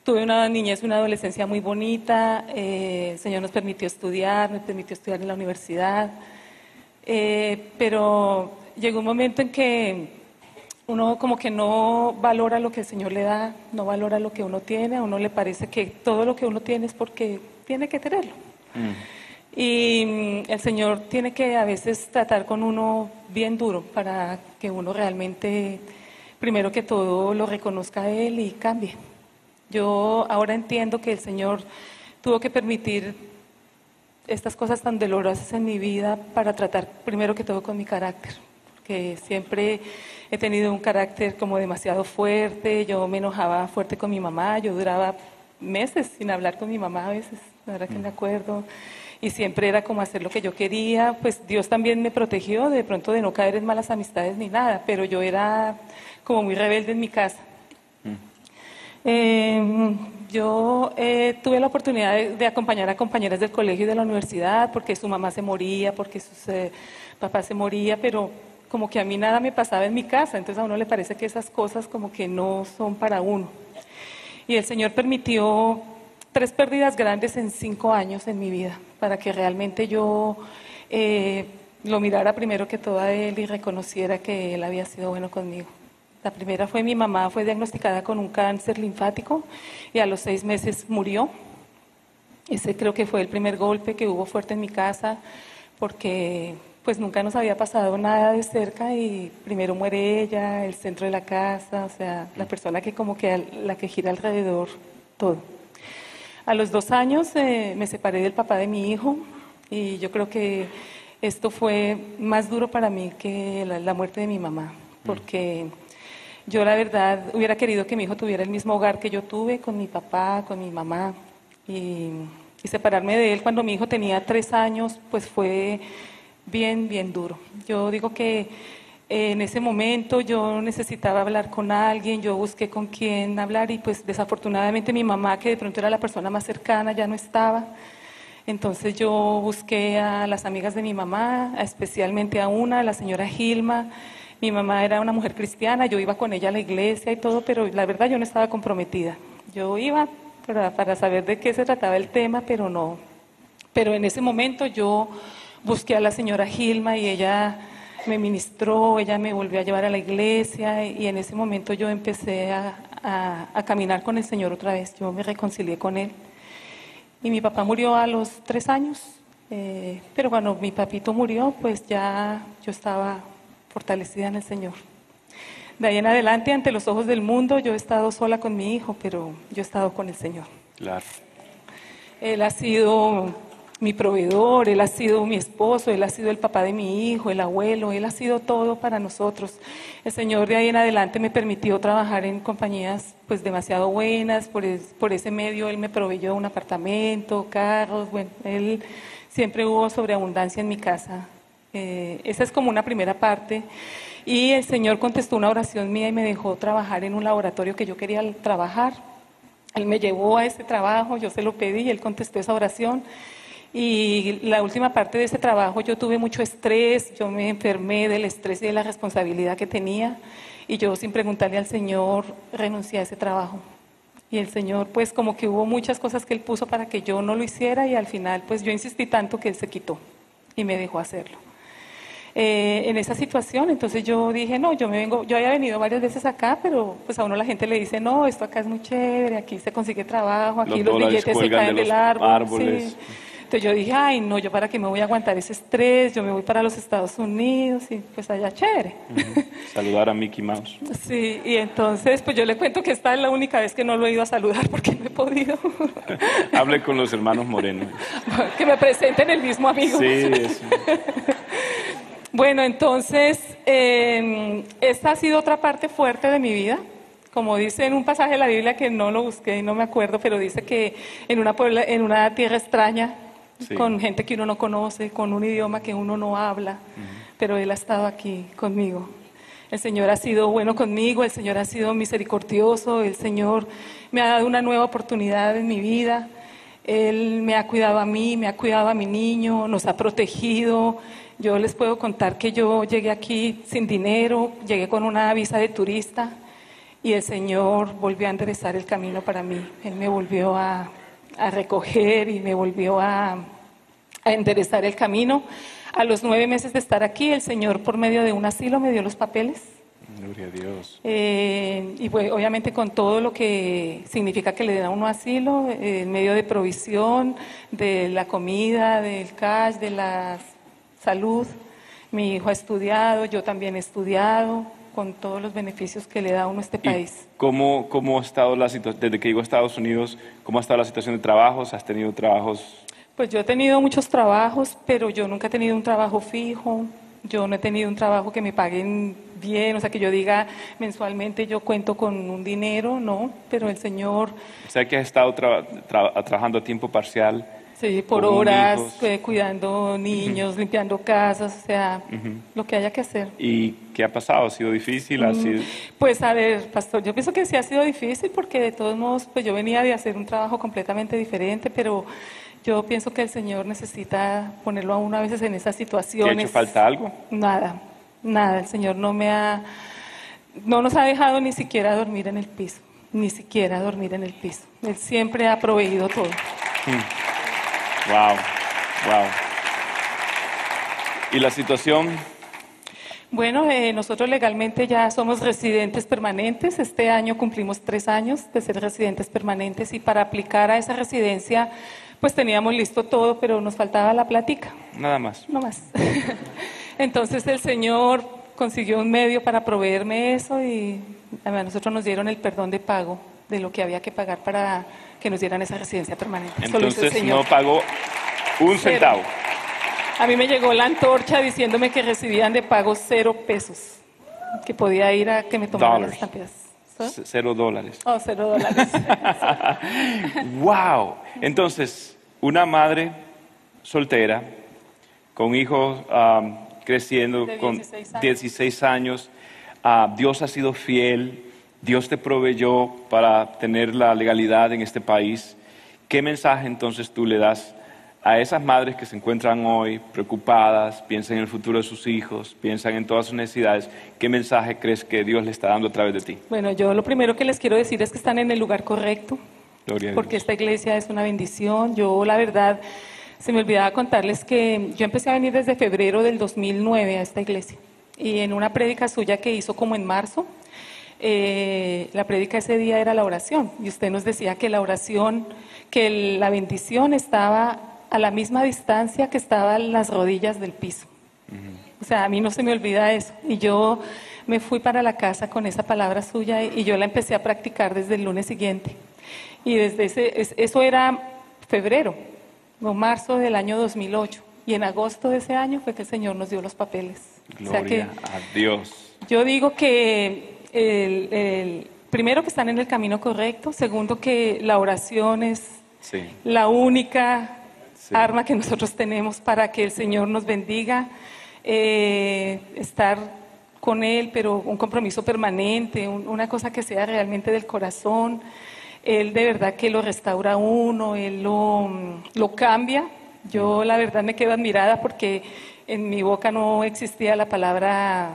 tuve una niñez una adolescencia muy bonita. eh, el Señor nos permitió estudiar, me permitió estudiar en la universidad. Pero llegó un momento en que uno como que no valora lo que el Señor le da, no valora lo que uno tiene, a uno le parece que todo lo que uno tiene es porque tiene que tenerlo. Y mm, el Señor tiene que a veces tratar con uno bien duro para que uno realmente, primero que todo, lo reconozca a Él y cambie. Yo ahora entiendo que el Señor tuvo que permitir estas cosas tan dolorosas en mi vida para tratar primero que todo con mi carácter, porque siempre he tenido un carácter como demasiado fuerte, yo me enojaba fuerte con mi mamá, yo duraba meses sin hablar con mi mamá a veces, la verdad que me acuerdo, y siempre era como hacer lo que yo quería, pues Dios también me protegió de pronto de no caer en malas amistades ni nada, pero yo era como muy rebelde en mi casa. Eh, yo eh, tuve la oportunidad de, de acompañar a compañeras del colegio y de la universidad porque su mamá se moría, porque sus eh, papás se moría, pero como que a mí nada me pasaba en mi casa, entonces a uno le parece que esas cosas como que no son para uno. Y el Señor permitió tres pérdidas grandes en cinco años en mi vida para que realmente yo eh, lo mirara primero que todo a Él y reconociera que Él había sido bueno conmigo. La primera fue mi mamá, fue diagnosticada con un cáncer linfático y a los seis meses murió. Ese creo que fue el primer golpe que hubo fuerte en mi casa porque pues nunca nos había pasado nada de cerca y primero muere ella, el centro de la casa, o sea, la persona que como que la que gira alrededor todo. A los dos años eh, me separé del papá de mi hijo y yo creo que esto fue más duro para mí que la, la muerte de mi mamá, porque yo la verdad hubiera querido que mi hijo tuviera el mismo hogar que yo tuve con mi papá, con mi mamá y, y separarme de él cuando mi hijo tenía tres años, pues fue bien, bien duro. Yo digo que eh, en ese momento yo necesitaba hablar con alguien, yo busqué con quién hablar y pues desafortunadamente mi mamá, que de pronto era la persona más cercana, ya no estaba. Entonces yo busqué a las amigas de mi mamá, especialmente a una, la señora Gilma. Mi mamá era una mujer cristiana, yo iba con ella a la iglesia y todo, pero la verdad yo no estaba comprometida. Yo iba para, para saber de qué se trataba el tema, pero no. Pero en ese momento yo busqué a la señora Gilma y ella me ministró, ella me volvió a llevar a la iglesia y en ese momento yo empecé a, a, a caminar con el Señor otra vez. Yo me reconcilié con Él. Y mi papá murió a los tres años, eh, pero cuando mi papito murió, pues ya yo estaba fortalecida en el Señor. De ahí en adelante, ante los ojos del mundo, yo he estado sola con mi hijo, pero yo he estado con el Señor. Claro. Él ha sido mi proveedor, Él ha sido mi esposo, Él ha sido el papá de mi hijo, el abuelo, Él ha sido todo para nosotros. El Señor de ahí en adelante me permitió trabajar en compañías pues demasiado buenas, por, es- por ese medio Él me proveyó un apartamento, carros, bueno, Él siempre hubo sobreabundancia en mi casa. Eh, esa es como una primera parte. Y el Señor contestó una oración mía y me dejó trabajar en un laboratorio que yo quería trabajar. Él me llevó a ese trabajo, yo se lo pedí, él contestó esa oración. Y la última parte de ese trabajo yo tuve mucho estrés, yo me enfermé del estrés y de la responsabilidad que tenía. Y yo sin preguntarle al Señor renuncié a ese trabajo. Y el Señor pues como que hubo muchas cosas que Él puso para que yo no lo hiciera y al final pues yo insistí tanto que Él se quitó y me dejó hacerlo. Eh, en esa situación, entonces yo dije, no, yo me vengo, yo había venido varias veces acá, pero pues a uno la gente le dice, no, esto acá es muy chévere, aquí se consigue trabajo, aquí Los los, billetes se caen de del árbol. árboles. sí. Entonces yo dije, ay, no, yo para qué me voy a aguantar ese estrés, yo me voy para los Estados Unidos y pues allá chévere. Saludar a Mickey Mouse. Sí, y entonces pues yo le cuento que esta es la única vez que no lo he ido a saludar porque no he podido. Hable con los hermanos Moreno. que me presenten el mismo amigo. Sí, eso. Bueno, entonces, eh, esta ha sido otra parte fuerte de mi vida. Como dice en un pasaje de la Biblia que no lo busqué y no me acuerdo, pero dice que en una, puebla- en una tierra extraña, Sí. con gente que uno no conoce, con un idioma que uno no habla, pero Él ha estado aquí conmigo. El Señor ha sido bueno conmigo, el Señor ha sido misericordioso, el Señor me ha dado una nueva oportunidad en mi vida. Él me ha cuidado a mí, me ha cuidado a mi niño, nos ha protegido. Yo les puedo contar que yo llegué aquí sin dinero, llegué con una visa de turista y el Señor volvió a enderezar el camino para mí. Él me volvió a, a recoger y me volvió a, a enderezar el camino. A los nueve meses de estar aquí, el Señor por medio de un asilo me dio los papeles. Gloria a Dios. Eh, y pues, obviamente con todo lo que significa que le den a uno asilo, eh, en medio de provisión, de la comida, del cash, de la salud. Mi hijo ha estudiado, yo también he estudiado, con todos los beneficios que le da a uno este ¿Y país. cómo, cómo ha estado la situación, desde que llegó a Estados Unidos, cómo ha estado la situación de trabajos? ¿Has tenido trabajos? Pues yo he tenido muchos trabajos, pero yo nunca he tenido un trabajo fijo. Yo no he tenido un trabajo que me paguen bien, o sea, que yo diga mensualmente yo cuento con un dinero, no, pero el Señor, Sé que has estado tra- tra- trabajando a tiempo parcial. Sí, por horas, eh, cuidando niños, limpiando casas, o sea, lo que haya que hacer. ¿Y qué ha pasado? ¿Ha sido difícil? ¿Ha sido... Pues a ver, pastor, yo pienso que sí ha sido difícil porque de todos modos, pues yo venía de hacer un trabajo completamente diferente, pero yo pienso que el Señor necesita ponerlo a uno a veces en esas ¿Te ha situaciones. hecho falta algo? Nada, nada, el Señor no me ha, no nos ha dejado ni siquiera dormir en el piso, ni siquiera dormir en el piso. Él siempre ha proveído todo. Wow, wow. ¿Y la situación? Bueno, eh, nosotros legalmente ya somos residentes permanentes. Este año cumplimos tres años de ser residentes permanentes y para aplicar a esa residencia, pues teníamos listo todo, pero nos faltaba la plática. Nada más. no más. Entonces el Señor consiguió un medio para proveerme eso y a nosotros nos dieron el perdón de pago de lo que había que pagar para que nos dieran esa residencia permanente. Entonces no pagó un Cero. centavo. A mí me llegó la antorcha diciéndome que recibían de pago cero pesos, que podía ir a que me tomaran las estampidas. C- Cero dólares. Oh, cero dólares. wow. Entonces, una madre soltera, con hijos um, creciendo, con 16 años. 16 años, ah, Dios ha sido fiel, Dios te proveyó para tener la legalidad en este país. ¿Qué mensaje entonces tú le das a esas madres que se encuentran hoy preocupadas, piensan en el futuro de sus hijos, piensan en todas sus necesidades? ¿Qué mensaje crees que Dios le está dando a través de ti? bueno, yo lo primero que les quiero decir es que están en el lugar correcto. Porque esta iglesia es una bendición. Yo, la verdad, se me olvidaba contarles que yo empecé a venir desde febrero del 2009 a esta iglesia. Y en una prédica suya que hizo como en marzo, eh, la prédica ese día era la oración. Y usted nos decía que la oración, que el- la bendición estaba a la misma distancia que estaban las rodillas del piso. O sea, a mí no se me olvida eso. Y yo me fui para la casa con esa palabra suya y yo la empecé a practicar desde el lunes siguiente. Y desde ese, es- eso era febrero o marzo del año 2008. Y en agosto de ese año fue que el Señor nos dio los papeles. O sea que Gloria a Dios. yo digo que el, el- primero que están en el camino correcto, segundo que la oración es Sí. la única Sí. arma que nosotros tenemos para que el Señor nos bendiga, eh, estar con Él, pero un compromiso permanente, un- una cosa que sea realmente del corazón. Él de verdad que lo restaura a uno, Él lo, lo cambia. Yo la verdad me quedo admirada porque en mi boca no existía la palabra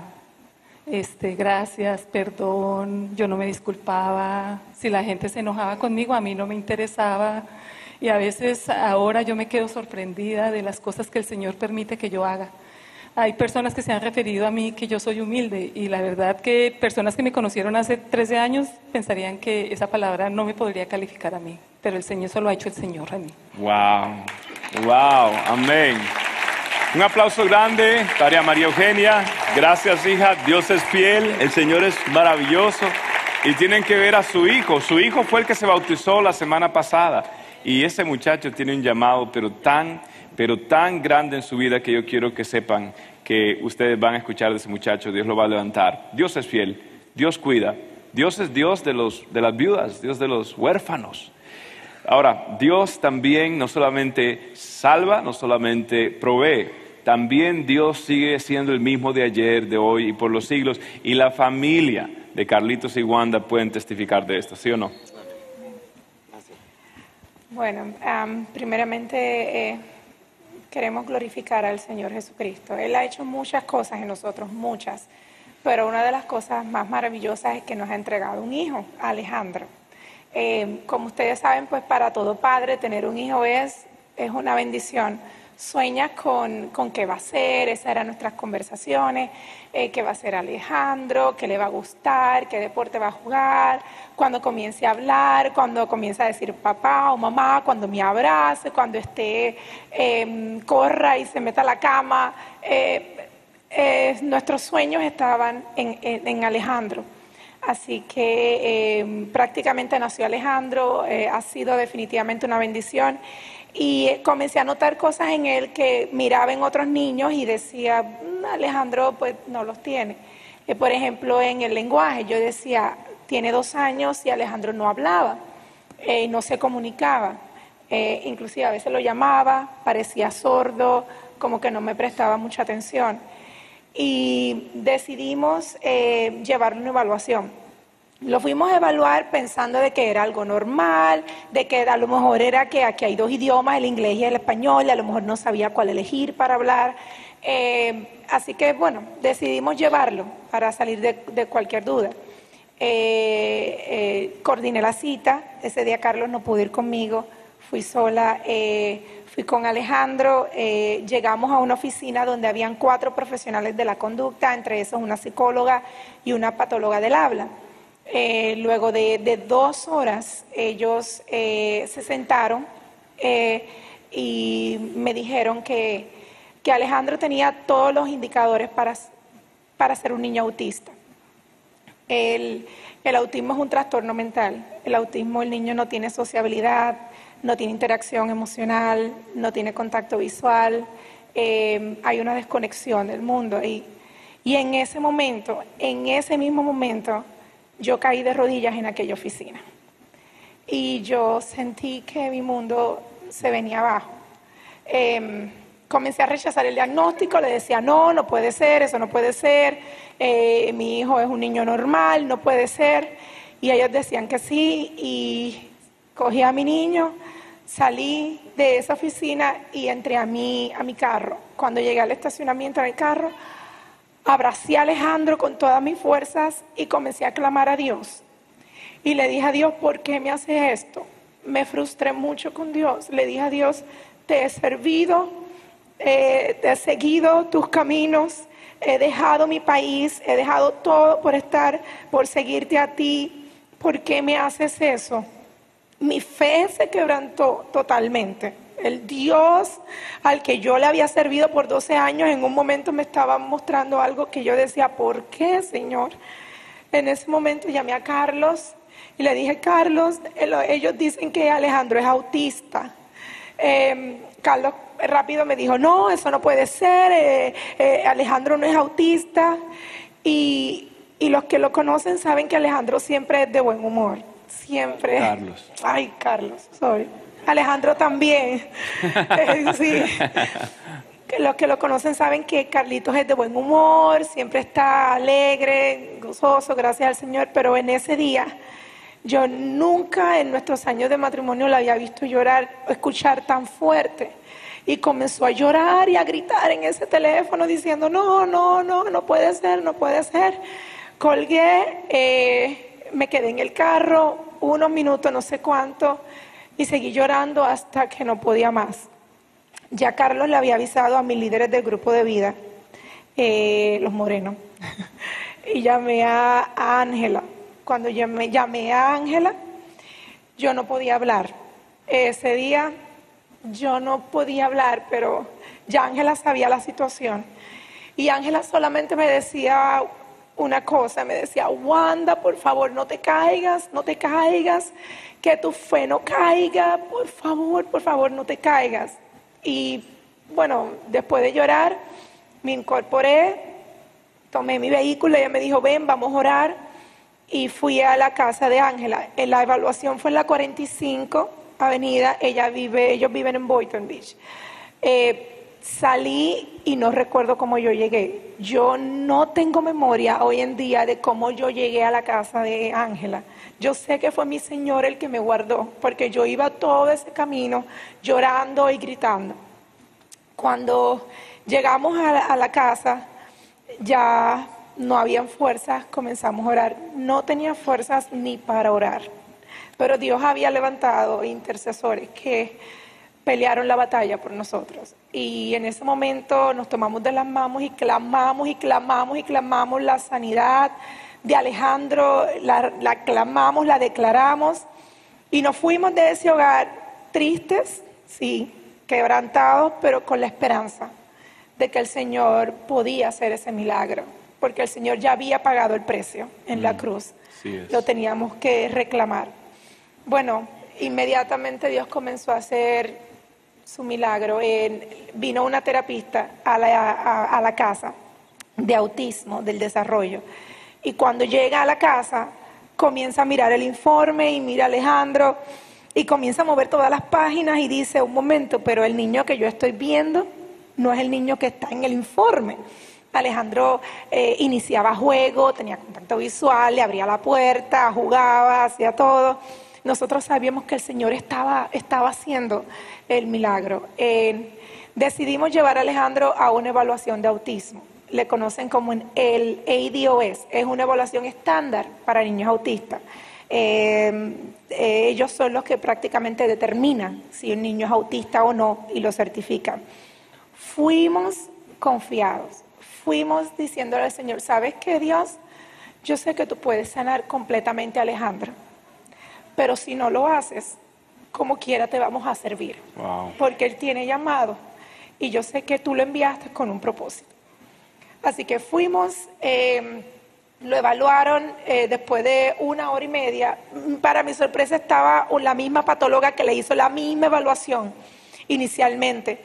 este, gracias, perdón, yo no me disculpaba, si la gente se enojaba conmigo, a mí no me interesaba. Y a veces ahora yo me quedo sorprendida de las cosas que el Señor permite que yo haga. Hay personas que se han referido a mí que yo soy humilde y la verdad que personas que me conocieron hace 13 años pensarían que esa palabra no me podría calificar a mí, pero el Señor eso lo ha hecho el Señor a mí. Wow, wow, amén. Un aplauso grande para María Eugenia. Gracias, hija. Dios es fiel, el Señor es maravilloso. Y tienen que ver a su hijo. Su hijo fue el que se bautizó la semana pasada. Y ese muchacho tiene un llamado, pero tan, pero tan grande en su vida que yo quiero que sepan que ustedes van a escuchar de ese muchacho. Dios lo va a levantar. Dios es fiel. Dios cuida. Dios es Dios de, los, de las viudas, Dios de los huérfanos. Ahora, Dios también no solamente salva, no solamente provee, también Dios sigue siendo el mismo de ayer, de hoy y por los siglos. Y la familia de Carlitos y Wanda pueden testificar de esto, ¿sí o no? Bueno, am, primeramente eh, queremos glorificar al Señor Jesucristo. Él ha hecho muchas cosas en nosotros, muchas, pero una de las cosas más maravillosas es que nos ha entregado un hijo, Alejandro. Eh, como ustedes saben, pues para todo padre tener un hijo es, es una bendición. Sueñas con, con qué va a ser, esas eran nuestras conversaciones, eh, qué va a ser Alejandro, qué le va a gustar, qué deporte va a jugar, cuando comience a hablar, cuando comience a decir papá o mamá, cuando me abrace, cuando esté, eh, corra y se meta a la cama. Eh, eh, nuestros sueños estaban en, en- en Alejandro. Así que eh, prácticamente nació Alejandro, eh, ha sido definitivamente una bendición. Y eh, comencé a notar cosas en él que miraba en otros niños y decía, "Mm, Alejandro pues no los tiene. Eh, por ejemplo, en el lenguaje, yo decía, tiene dos años y Alejandro no hablaba, no se comunicaba. Inclusive a veces lo llamaba, parecía sordo, como que no me prestaba mucha atención y decidimos eh, llevarlo a una evaluación. Lo fuimos a evaluar pensando de que era algo normal, de que a lo mejor era que aquí hay dos idiomas, el inglés y el español, y a lo mejor no sabía cuál elegir para hablar. Eh, así que bueno, decidimos llevarlo para salir de, de cualquier duda. Eh, eh, coordiné la cita, ese día Carlos no pudo ir conmigo, fui sola, eh, fui con Alejandro, eh, llegamos a una oficina donde habían cuatro profesionales de la conducta, entre esos una psicóloga y una patóloga del habla. Eh, luego de, de dos horas ellos se sentaron y me dijeron que, que Alejandro tenía todos los indicadores para, para ser un niño autista. El, el autismo es un trastorno mental. El autismo, el niño no tiene sociabilidad, no tiene interacción emocional, no tiene contacto visual, eh, hay una desconexión del mundo. Y, y en ese momento, en ese mismo momento, yo caí de rodillas en aquella oficina. Y yo sentí que mi mundo se venía abajo. Eh, comencé a rechazar el diagnóstico, le decía, no, no puede ser, eso no puede ser, eh, mi hijo es un niño normal, no puede ser. Y ellos decían que sí, y cogí a mi niño, salí de esa oficina y entré a mi, a mi carro. Cuando llegué al estacionamiento del carro, abracé a Alejandro con todas mis fuerzas y comencé a clamar a Dios. Y le dije a Dios, ¿por qué me haces esto? Me frustré mucho con Dios. Le dije a Dios, te he servido, eh, te he seguido tus caminos, he dejado mi país, he dejado todo por estar, por seguirte a ti. ¿Por qué me haces eso? Mi fe se quebrantó totalmente. El Dios al que yo le había servido por 12 años en un momento me estaba mostrando algo que yo decía, ¿por qué, Señor? En ese momento llamé a Carlos y le dije, Carlos, ellos dicen que Alejandro es autista. Em, Carlos rápido me dijo, no, eso no puede ser, eh, eh, Alejandro no es autista. Y, y los que lo conocen saben que Alejandro siempre es de buen humor, siempre. Carlos. Ay, Carlos, sorry. Alejandro también. Eh, sí. Los que lo conocen saben que Carlitos es de buen humor, siempre está alegre, gozoso, gracias al Señor, pero en ese día yo nunca en nuestros años de matrimonio la había visto llorar, escuchar tan fuerte. Y comenzó a llorar y a gritar en ese teléfono diciendo, no, no, no, no puede ser, no puede ser. Colgué, eh, me quedé en el carro unos minutos, no sé cuánto, y seguí llorando hasta que no podía más. Ya Carlos le había avisado a mis líderes del grupo de vida, eh, los morenos, y llamé a Ángela. Cuando llamé, llamé a Ángela, yo no podía hablar. Ese día yo no podía hablar, pero ya Ángela sabía la situación. Y Ángela solamente me decía una cosa, me decía, Wanda, por favor, no te caigas, no te caigas, que tu fe no caiga, por favor, por favor, no te caigas. Y bueno, después de llorar, me incorporé, tomé mi vehículo, ella me dijo, ven, vamos a orar, y fui a la casa de Ángela. La evaluación fue en la 45 Avenida, ella vive, ellos viven en Boynton Beach. Eh, salí y no recuerdo cómo yo llegué. Yo no tengo memoria hoy en día de cómo yo llegué a la casa de Ángela. Yo sé que fue mi Señor el que me guardó, porque yo iba todo ese camino llorando y gritando. Cuando llegamos a la, casa, ya no habían fuerzas, comenzamos a orar. No tenía fuerzas ni para orar, pero Dios había levantado intercesores que pelearon la batalla por nosotros. Y en ese momento nos tomamos de las manos y clamamos y clamamos y clamamos la sanidad de Alejandro, la, la clamamos, la declaramos y nos fuimos de ese hogar tristes, sí, quebrantados, pero con la esperanza de que el Señor podía hacer ese milagro, porque el Señor ya había pagado el precio en la mm, cruz. Lo teníamos que reclamar. Bueno, inmediatamente Dios comenzó a hacer su milagro. vino una terapista a la, a la casa de autismo, del desarrollo. Y cuando llega a la casa, comienza a mirar el informe y mira a Alejandro y comienza a mover todas las páginas y dice, un momento, pero el niño que yo estoy viendo no es el niño que está en el informe. Alejandro eh, iniciaba juego, tenía contacto visual, le abría la puerta, jugaba, hacía todo. Nosotros sabíamos que el Señor estaba, estaba haciendo el milagro. Decidimos llevar a Alejandro a una evaluación de autismo le conocen como el ADOS, es una evaluación estándar para niños autistas. Eh, eh, ellos son los que prácticamente determinan si un niño es autista o no y lo certifican. Fuimos confiados, fuimos diciéndole al Señor, ¿sabes qué Dios? Yo sé que tú puedes sanar completamente a Alejandro, pero si no lo haces, como quiera te vamos a servir, porque Él tiene llamado y yo sé que tú lo enviaste con un propósito. Así que fuimos, eh, lo evaluaron eh, después de una hora y media. Para mi sorpresa estaba la misma patóloga que le hizo la misma evaluación inicialmente.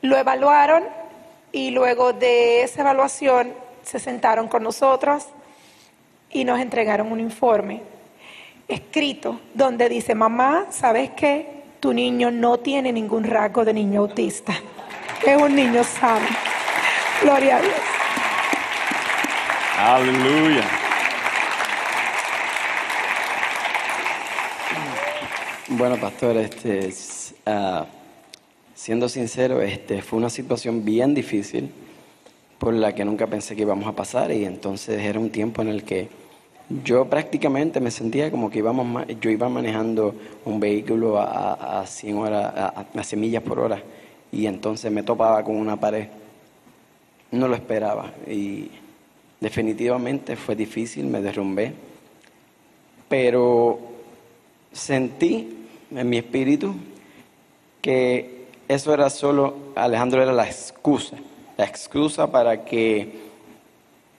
Lo evaluaron y luego de esa evaluación se sentaron con nosotros y nos entregaron un informe escrito donde dice, mamá, ¿sabes qué? Tu niño no tiene ningún rasgo de niño autista. Es un niño sano. Gloria a Dios. Aleluya. Bueno, pastor, este, ah, siendo sincero, este, fue una situación bien difícil por la que nunca pensé que íbamos a pasar y entonces era un tiempo en el que yo prácticamente me sentía como que íbamos, yo iba manejando un vehículo a, a 100 horas, a, a millas por hora y entonces me topaba con una pared. No lo esperaba y definitivamente fue difícil, me derrumbé, pero sentí en mi espíritu que eso era solo, Alejandro era la excusa, la excusa para que,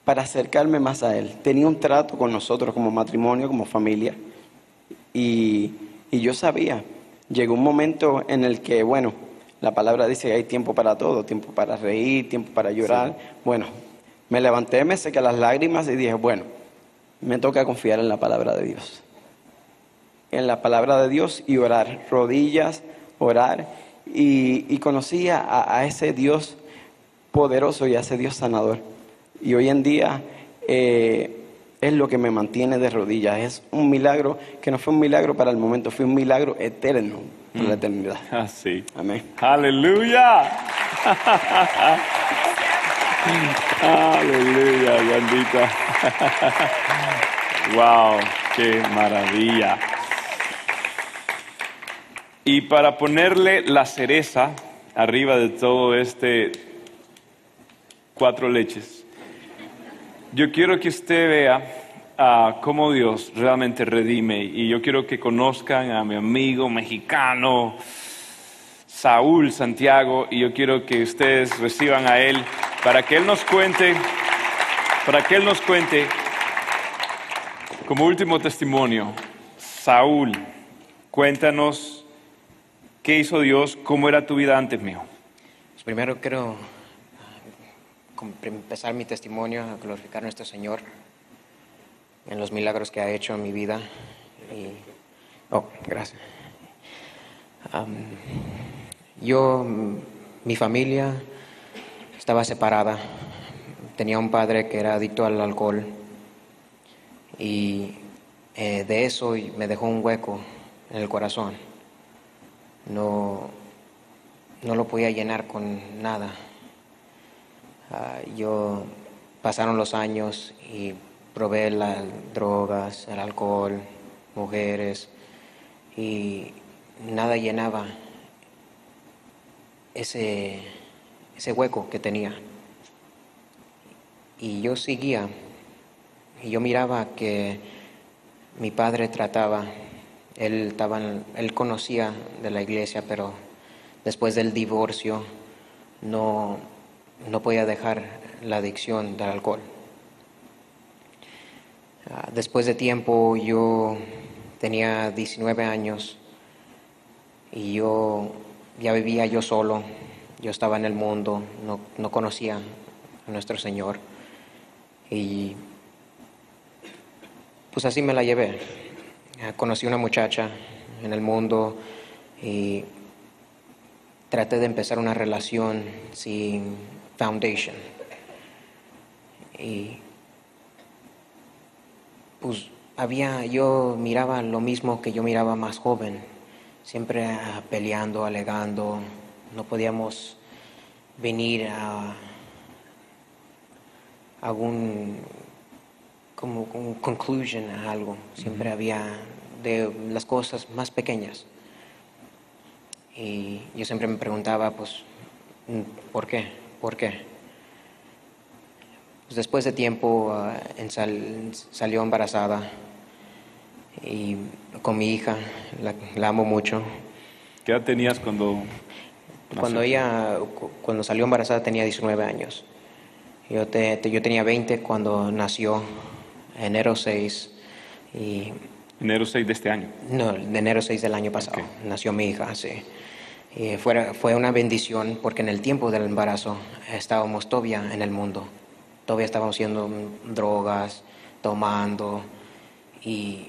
para acercarme más a él. Tenía un trato con nosotros como matrimonio, como familia, y, y yo sabía, llegó un momento en el que, bueno, la palabra dice que hay tiempo para todo, tiempo para reír, tiempo para llorar. Bueno, me levanté, me sequé las lágrimas y dije, bueno, me toca confiar en la palabra de Dios. En la palabra de Dios y orar, rodillas, orar. Y, y conocí a, a ese Dios poderoso y a ese Dios sanador. Y hoy en día eh, es lo que me mantiene de rodillas. Es un milagro que no fue un milagro para el momento, fue un milagro eterno para la eternidad. Ah, sí. Amén. Aleluya. Aleluya, bendita. wow, qué maravilla. Y para ponerle la cereza arriba de todo este cuatro leches, yo quiero que usted vea ah, cómo Dios realmente redime. Y yo quiero que conozcan a mi amigo mexicano Saúl Santiago. Y yo quiero que ustedes reciban a él para que él nos cuente, para que él nos cuente como último testimonio, Saúl, cuéntanos qué hizo Dios, cómo era tu vida antes mío. Pues primero quiero empezar mi testimonio a glorificar a nuestro Señor en los milagros que ha hecho en mi vida. Y, oh, gracias. Yo, mi familia estaba separada. Tenía un padre que era adicto al alcohol y eh, de eso me dejó un hueco en el corazón. No, no lo podía llenar con nada. Ah, yo pasaron los años y probé las drogas, el alcohol, mujeres y nada llenaba ese, ese hueco que tenía. Y yo seguía y yo miraba que mi padre trataba, él, estaba él conocía de la iglesia, pero después del divorcio no, no podía dejar la adicción del alcohol. Ah, Después de tiempo yo tenía 19 años y yo ya vivía yo solo, yo estaba en el mundo, no, no conocía a nuestro Señor y pues así me la llevé. Ah, Conocí una muchacha en el mundo y traté de empezar una relación sin foundation. Y pues había, yo miraba lo mismo que yo miraba más joven, siempre ah, peleando, alegando, no podíamos venir a algún como un conclusion a algo, siempre había de las cosas más pequeñas. Y yo siempre me preguntaba, pues, ¿por qué? ¿Por qué? Pues después de tiempo ah, en sal- salió embarazada y con mi hija, la, la amo mucho. ¿Qué edad tenías cuando Cuando ella, cu- cuando salió embarazada tenía 19 años. Yo, te- te- yo tenía 20 cuando nació, enero 6, y enero 6 de este año? no, de enero 6 del año pasado, nació mi hija, sí. Y fue, fue una bendición porque en el tiempo del embarazo estábamos todavía en el mundo. Todavía estábamos haciendo drogas, tomando y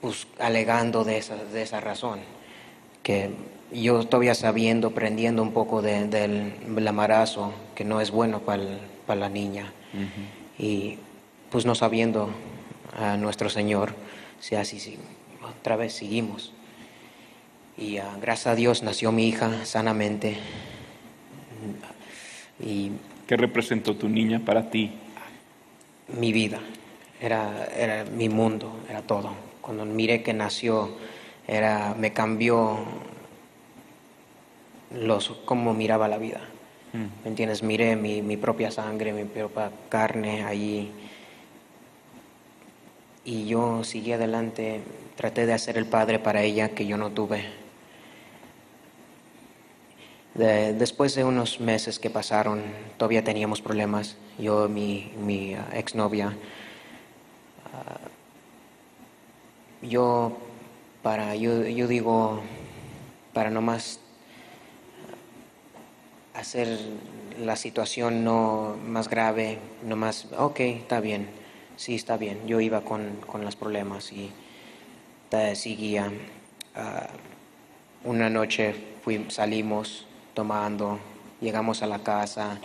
pues, alegando de esa, de esa razón. Que yo todavía sabiendo, aprendiendo un poco de- del, del embarazo, que no es bueno para para la niña. Y pues no sabiendo a nuestro Señor, si así, sí, otra vez seguimos. Y ah, gracias a Dios nació mi hija sanamente. Y ¿Qué representó tu niña para ti? mi vida, era, era mi mundo, era todo. Cuando miré que nació, era, me cambió los, cómo miraba la vida. ¿Me entiendes? Miré mi, mi propia sangre, mi propia carne allí. Y yo seguí adelante, traté de hacer el padre para ella que yo no tuve. De- después de unos meses que pasaron, todavía teníamos problemas. Yo, mi, mi ah, exnovia, ah, yo, para, yo, yo digo, para nomás hacer la situación no más grave, no más, ok, está bien, sí, está bien. Yo iba con, con los problemas y seguía. Ah, una noche salimos tomando, llegamos a la casa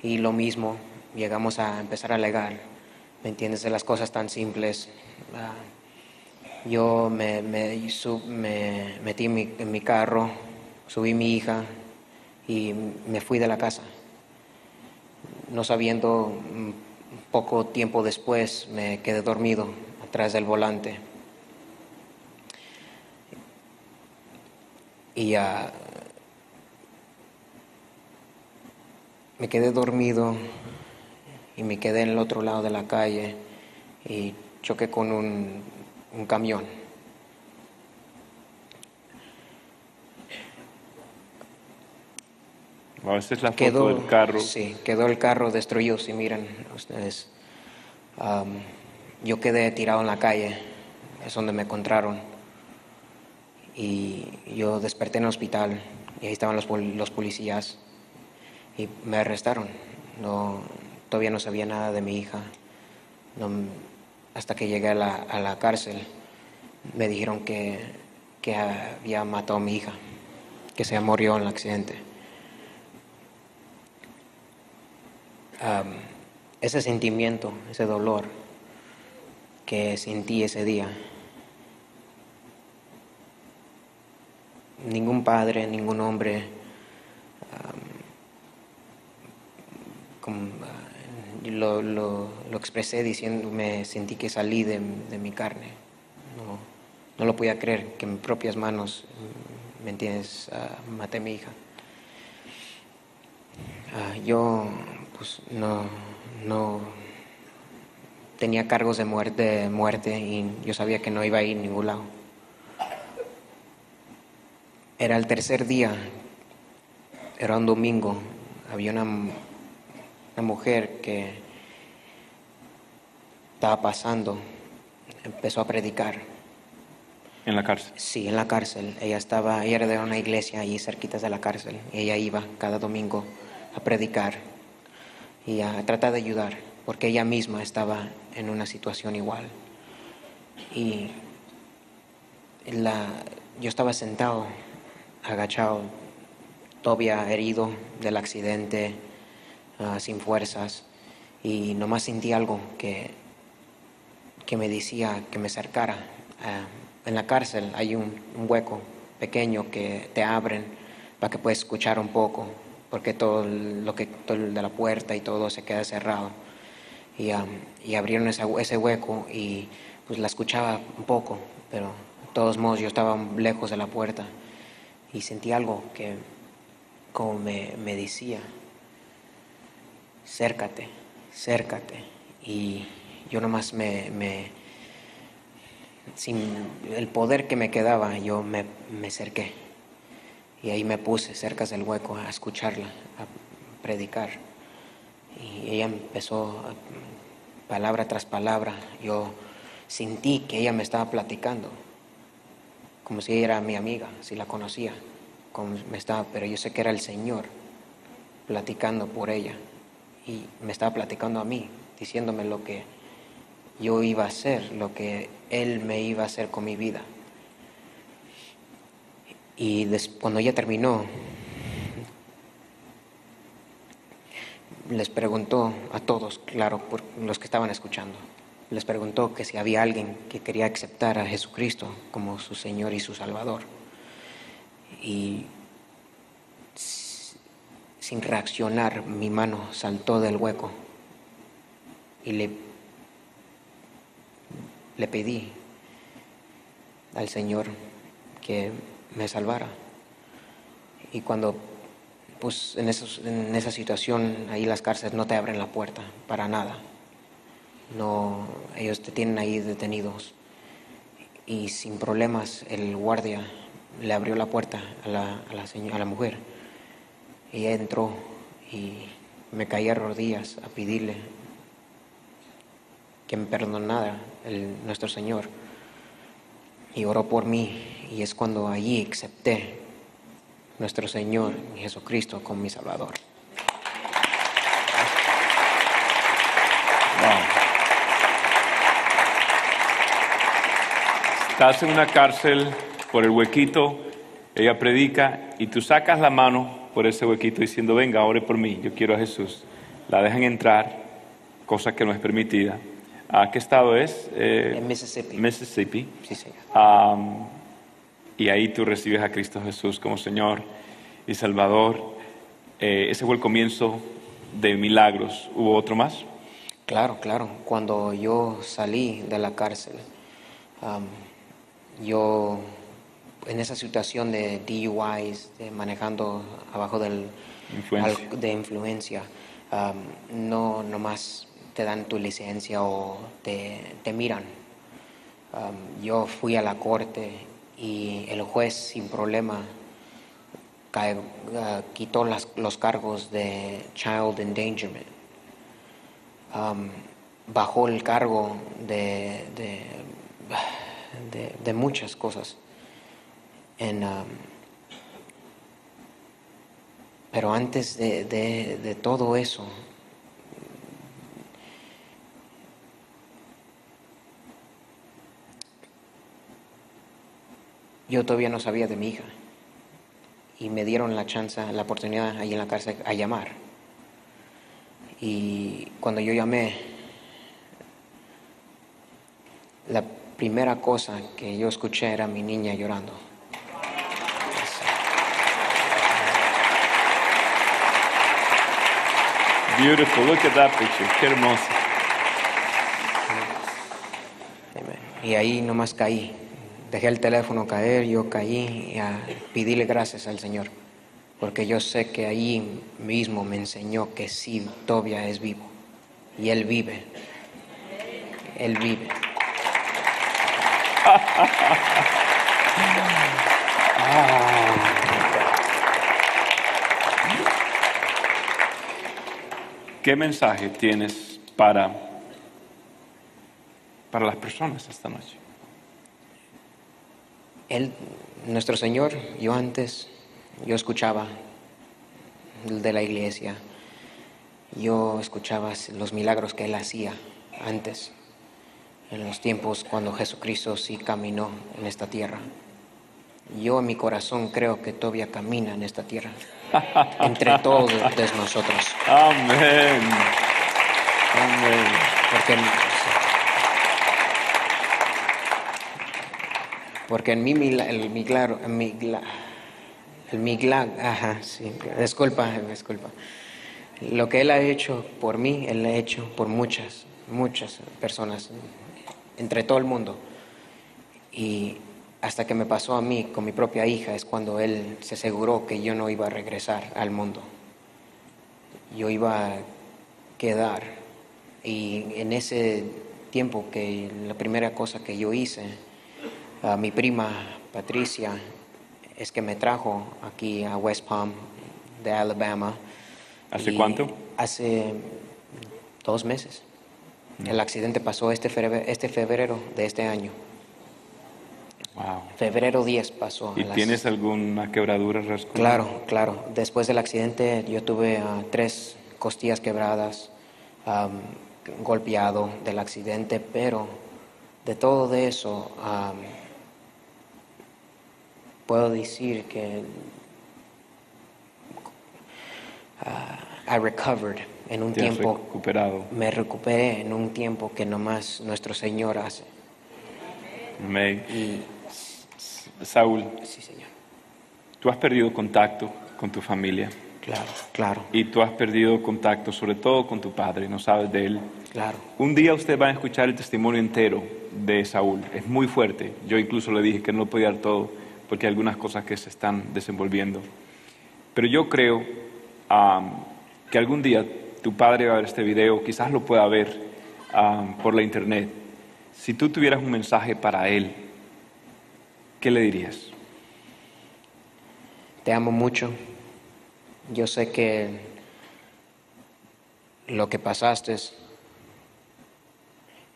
y lo mismo, llegamos a empezar a alegar, ¿me entiendes? De las cosas tan simples. Yo me, metí en mi, en mi carro, subí mi hija y me fui de la casa. No sabiendo, mm, poco tiempo después me quedé dormido atrás del volante. Y ah, me quedé dormido y me quedé en el otro lado de la calle y choqué con un, un camión. Wow, esta es la foto quedó, del carro. Sí, quedó el carro destruido, si miran ustedes. Am, yo quedé tirado en la calle, es donde me encontraron. Y yo desperté en el hospital y ahí estaban los, los policías y me arrestaron. No, todavía no sabía nada de mi hija. No, hasta que llegué a la, a la cárcel me dijeron que, que había matado a mi hija, que se murió en el accidente. Ese sentimiento, ese dolor que sentí ese día, ningún padre, ningún hombre, ah, lo, lo- lo expresé diciendo, me sentí que salí de, de mi carne. No, no lo podía creer que en mis propias manos, mm, ¿me entiendes?, Ah, maté a mi hija. Ah, yo pues no, no tenía cargos de muerte, de muerte y yo sabía que no iba a ir a ningún lado. Era el tercer día, era un domingo, había una, una mujer que estaba pasando, empezó a predicar. En la cárcel. Sí, en la cárcel. Ella estaba, ella era de una iglesia allí cerquitas de la cárcel. Ella iba cada domingo a predicar y a tratar de ayudar, porque ella misma estaba en una situación igual. Y la, yo estaba sentado, agachado, todavía herido del accidente, ah, sin fuerzas, y nomás sentí algo que, que me decía que me acercara. Ah, en la cárcel hay un, hueco pequeño que te abren para que puedas escuchar un poco, porque todo lo que todo de la puerta y todo se queda cerrado. Y, am, y abrieron esa- ese hueco y pues la escuchaba un poco, pero de todos modos yo estaba lejos de la puerta y sentí algo que como me, me decía, cércate, cércate. Y yo nomás me, me- sin el poder que me quedaba, yo me, me acerqué. Y ahí me puse cerca del hueco a escucharla, a predicar. Y ella empezó, palabra tras palabra, yo sentí que ella me estaba platicando, como si ella era mi amiga, si la conocía, como me estaba, pero yo sé que era el Señor platicando por ella. Y me estaba platicando a mí, diciéndome lo que yo iba a hacer, lo que Él me iba a hacer con mi vida. Y cuando ella terminó, les preguntó a todos, claro, por los que estaban escuchando, les preguntó que si había alguien que quería aceptar a Jesucristo como su Señor y su Salvador. Y sin reaccionar, mi mano saltó del hueco y le, le pedí al Señor que me salvara. Y cuando pues en, esos, en esa situación, ahí las cárceles no te abren la puerta para nada. No, ellos te tienen ahí detenidos. Y sin problemas, el guardia le abrió la puerta a la, a la, seño- a la mujer. Y entró y me caí a rodillas a pedirle que me perdonara el, nuestro Señor. Y oró por mí. Y es cuando allí acepté nuestro Señor Jesucristo como mi Salvador. Estás en una cárcel por el huequito, ella predica y tú sacas la mano por ese huequito diciendo, venga, ore por mí, yo quiero a Jesús. La dejan entrar, cosa que no es permitida. ¿A qué estado es? Eh, En Mississippi. Mississippi. Sí, señor. Am, y ahí tú recibes a Cristo Jesús como Señor y Salvador. Eh, ese fue el comienzo de milagros. ¿Hubo otro más? Claro, claro. Cuando yo salí de la cárcel, yo en esa situación de DUIs, de manejando abajo del, Influencia. al- de influencia, am, no nomás te dan tu licencia o te, te miran. Am, yo fui a la corte y el juez sin problema ah, quitó las- los cargos de child endangerment. Am, bajó el cargo de, de, de- de muchas cosas. En, am, pero antes de todo eso, yo todavía no sabía de mi hija. Y me dieron la chance, la oportunidad ahí en la cárcel a llamar. Y cuando yo llamé, la primera cosa que yo escuché era mi niña llorando. Beautiful, look at that picture, qué hermoso. Y ahí nomás caí. Dejé el teléfono caer, yo caí y a pedirle gracias al Señor. Porque yo sé que ahí mismo me enseñó que sí, todavía es vivo. Y Él vive. Él vive. ¿Qué mensaje tienes para, para las personas esta noche? Él, nuestro Señor, yo antes, yo escuchaba de la iglesia, yo escuchaba los milagros que Él hacía antes, en los tiempos cuando Jesucristo sí caminó en esta tierra. Yo en mi corazón creo que todavía camina en esta tierra, entre todos nosotros. Amén. Amén. Porque, porque en mi el milagro, el migla- el milagro, ajá, sí, disculpa, disculpa. Lo que Él ha hecho por mí, Él lo ha hecho por muchas, muchas personas, entre todo el mundo. Y hasta que me pasó a mí con mi propia hija es cuando Él se aseguró que yo no iba a regresar al mundo. Yo iba a quedar. Y en ese tiempo que la primera cosa que yo hice, a mi prima Patricia es que me trajo aquí a West Palm de Alabama. ¿Hace cuánto? Hace dos meses. El accidente pasó este febrero, este febrero de este año. Wow. Febrero 10 pasó. ¿Y las- tienes alguna quebradura? rasguño? Claro, claro. Después del accidente yo tuve ah, tres costillas quebradas, golpeado del accidente, pero de todo de eso puedo decir que ah, I recovered en un Te has tiempo, recuperado. me recuperé en un tiempo que nomás nuestro Señor hace. Amén. Y Saúl, sí, Señor. tú has perdido contacto con tu familia. Claro, claro, Y tú has perdido contacto sobre todo con tu padre, no sabes de él. claro. Un día usted va a escuchar el testimonio entero de Saúl. Es muy fuerte. Yo incluso le dije que no lo podía dar todo porque hay algunas cosas que se están desenvolviendo. Pero yo creo que algún día tu padre va a ver este video, quizás lo pueda ver por la internet. Si tú tuvieras un mensaje para él, ¿qué le dirías? Te amo mucho. Yo sé que lo que pasaste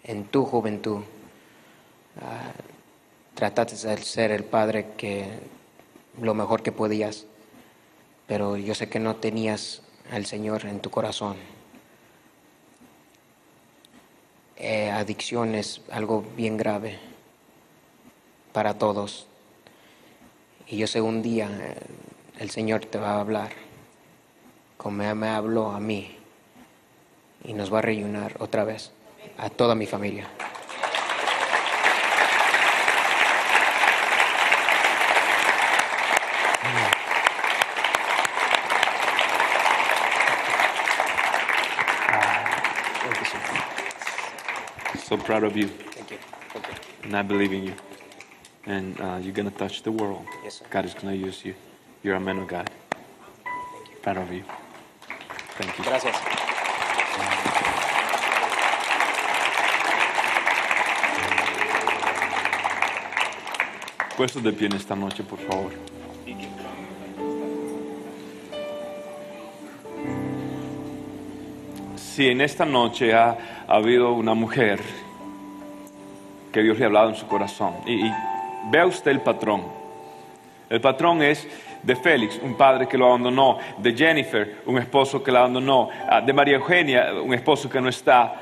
en tu juventud, ah, trataste de ser el padre que lo mejor que podías, pero yo sé que no tenías al Señor en tu corazón. Eh, adicción es algo bien grave para todos. Y yo sé un día eh, el Señor te va a hablar, como me- habló a mí, y nos va a reunir otra vez, a toda mi familia. Sir. So proud of you. Thank you. Thank you. And I believe in you. And uh, you're going to touch the world. Yes. God is going to use you. You're a man of God. Proud of you. Thank you. Gracias. Puestos de pie en esta noche, por favor. Si en esta noche ha, ha habido una mujer que Dios le ha hablado en su corazón, y, y vea usted el patrón. El patrón es de Félix, un padre que lo abandonó, de Jennifer, un esposo que la abandonó, ah, de María Eugenia, un esposo que no está,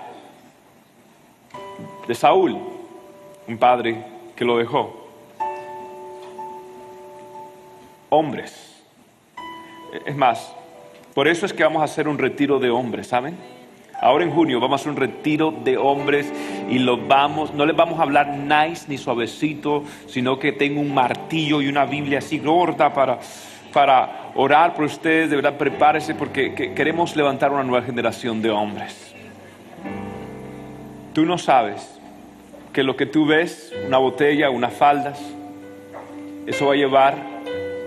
de Saúl, un padre que lo dejó. Hombres. Es más, por eso es que vamos a hacer un retiro de hombres, ¿saben? Ahora en junio vamos a hacer un retiro de hombres y lo vamos, no les vamos a hablar nice ni suavecito, sino que tengo un martillo y una Biblia así gorda para, para orar por ustedes. De verdad, prepárese porque que- queremos levantar una nueva generación de hombres. Tú no sabes que lo que tú ves, una botella, unas faldas, eso va a llevar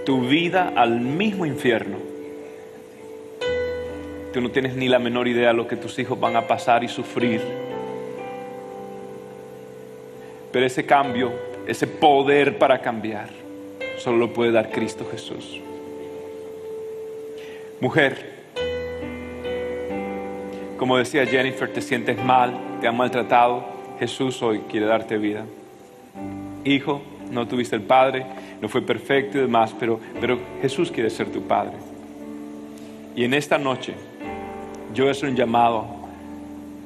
tu vida al mismo infierno. Tú no tienes ni la menor idea de lo que tus hijos van a pasar y sufrir. Pero ese cambio, ese poder para cambiar, solo lo puede dar Cristo Jesús. Mujer, como decía Jennifer, te sientes mal, te han maltratado. Jesús hoy quiere darte vida. Hijo, no tuviste el Padre, no fue perfecto y demás, pero, pero Jesús quiere ser tu Padre. Y en esta noche yo hacer un llamado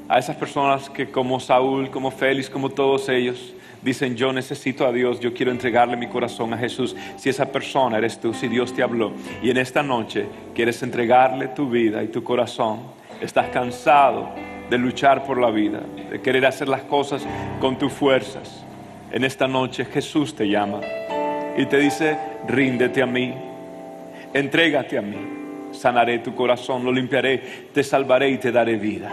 a esas personas que como Saúl, como Félix, como todos ellos, dicen yo necesito a Dios, yo quiero entregarle mi corazón a Jesús. Si esa persona eres tú, si Dios te habló y en esta noche quieres entregarle tu vida y tu corazón, estás cansado de luchar por la vida, de querer hacer las cosas con tus fuerzas. En esta noche Jesús te llama y te dice, ríndete a mí, entrégate a mí, sanaré tu corazón, lo limpiaré, te salvaré y te daré vida.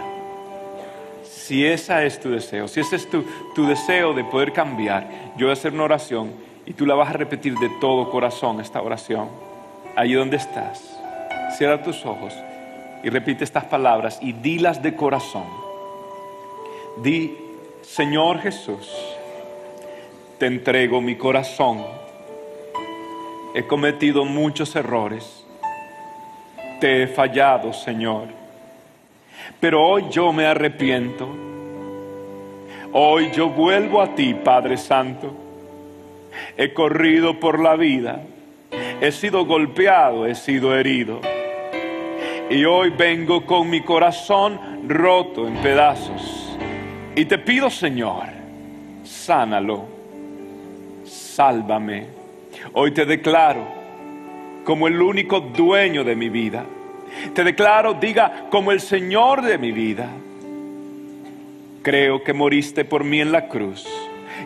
Si ese es tu deseo, si ese es tu, tu deseo de poder cambiar, yo voy a hacer una oración y tú la vas a repetir de todo corazón esta oración. Allí donde estás, cierra tus ojos y repite estas palabras y dilas de corazón. Di, Señor Jesús, te entrego mi corazón. He cometido muchos errores. Te he fallado, Señor. Pero hoy yo me arrepiento. Hoy yo vuelvo a ti, Padre Santo. He corrido por la vida. He sido golpeado, he sido herido. Y hoy vengo con mi corazón roto en pedazos. Y te pido, Señor, sánalo, sálvame. Hoy te declaro como el único dueño de mi vida. Te declaro, diga, como el Señor de mi vida. Creo que moriste por mí en la cruz,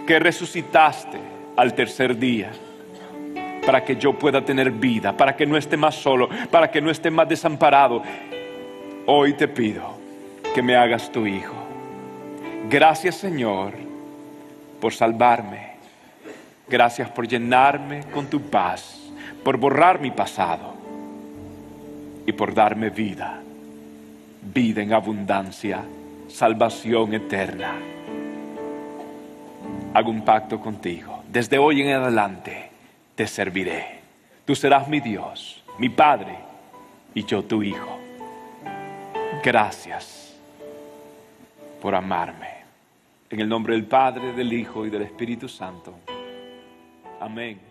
que resucitaste al tercer día para que yo pueda tener vida, para que no esté más solo, para que no esté más desamparado. Hoy te pido que me hagas tu hijo. Gracias Señor por salvarme. Gracias por llenarme con tu paz, por borrar mi pasado. y por darme vida, vida en abundancia, salvación eterna. Hago un pacto contigo. Desde hoy en adelante te serviré. Tú serás mi Dios, mi Padre, y yo tu Hijo. Gracias por amarme. En el nombre del Padre, del Hijo y del Espíritu Santo. Amén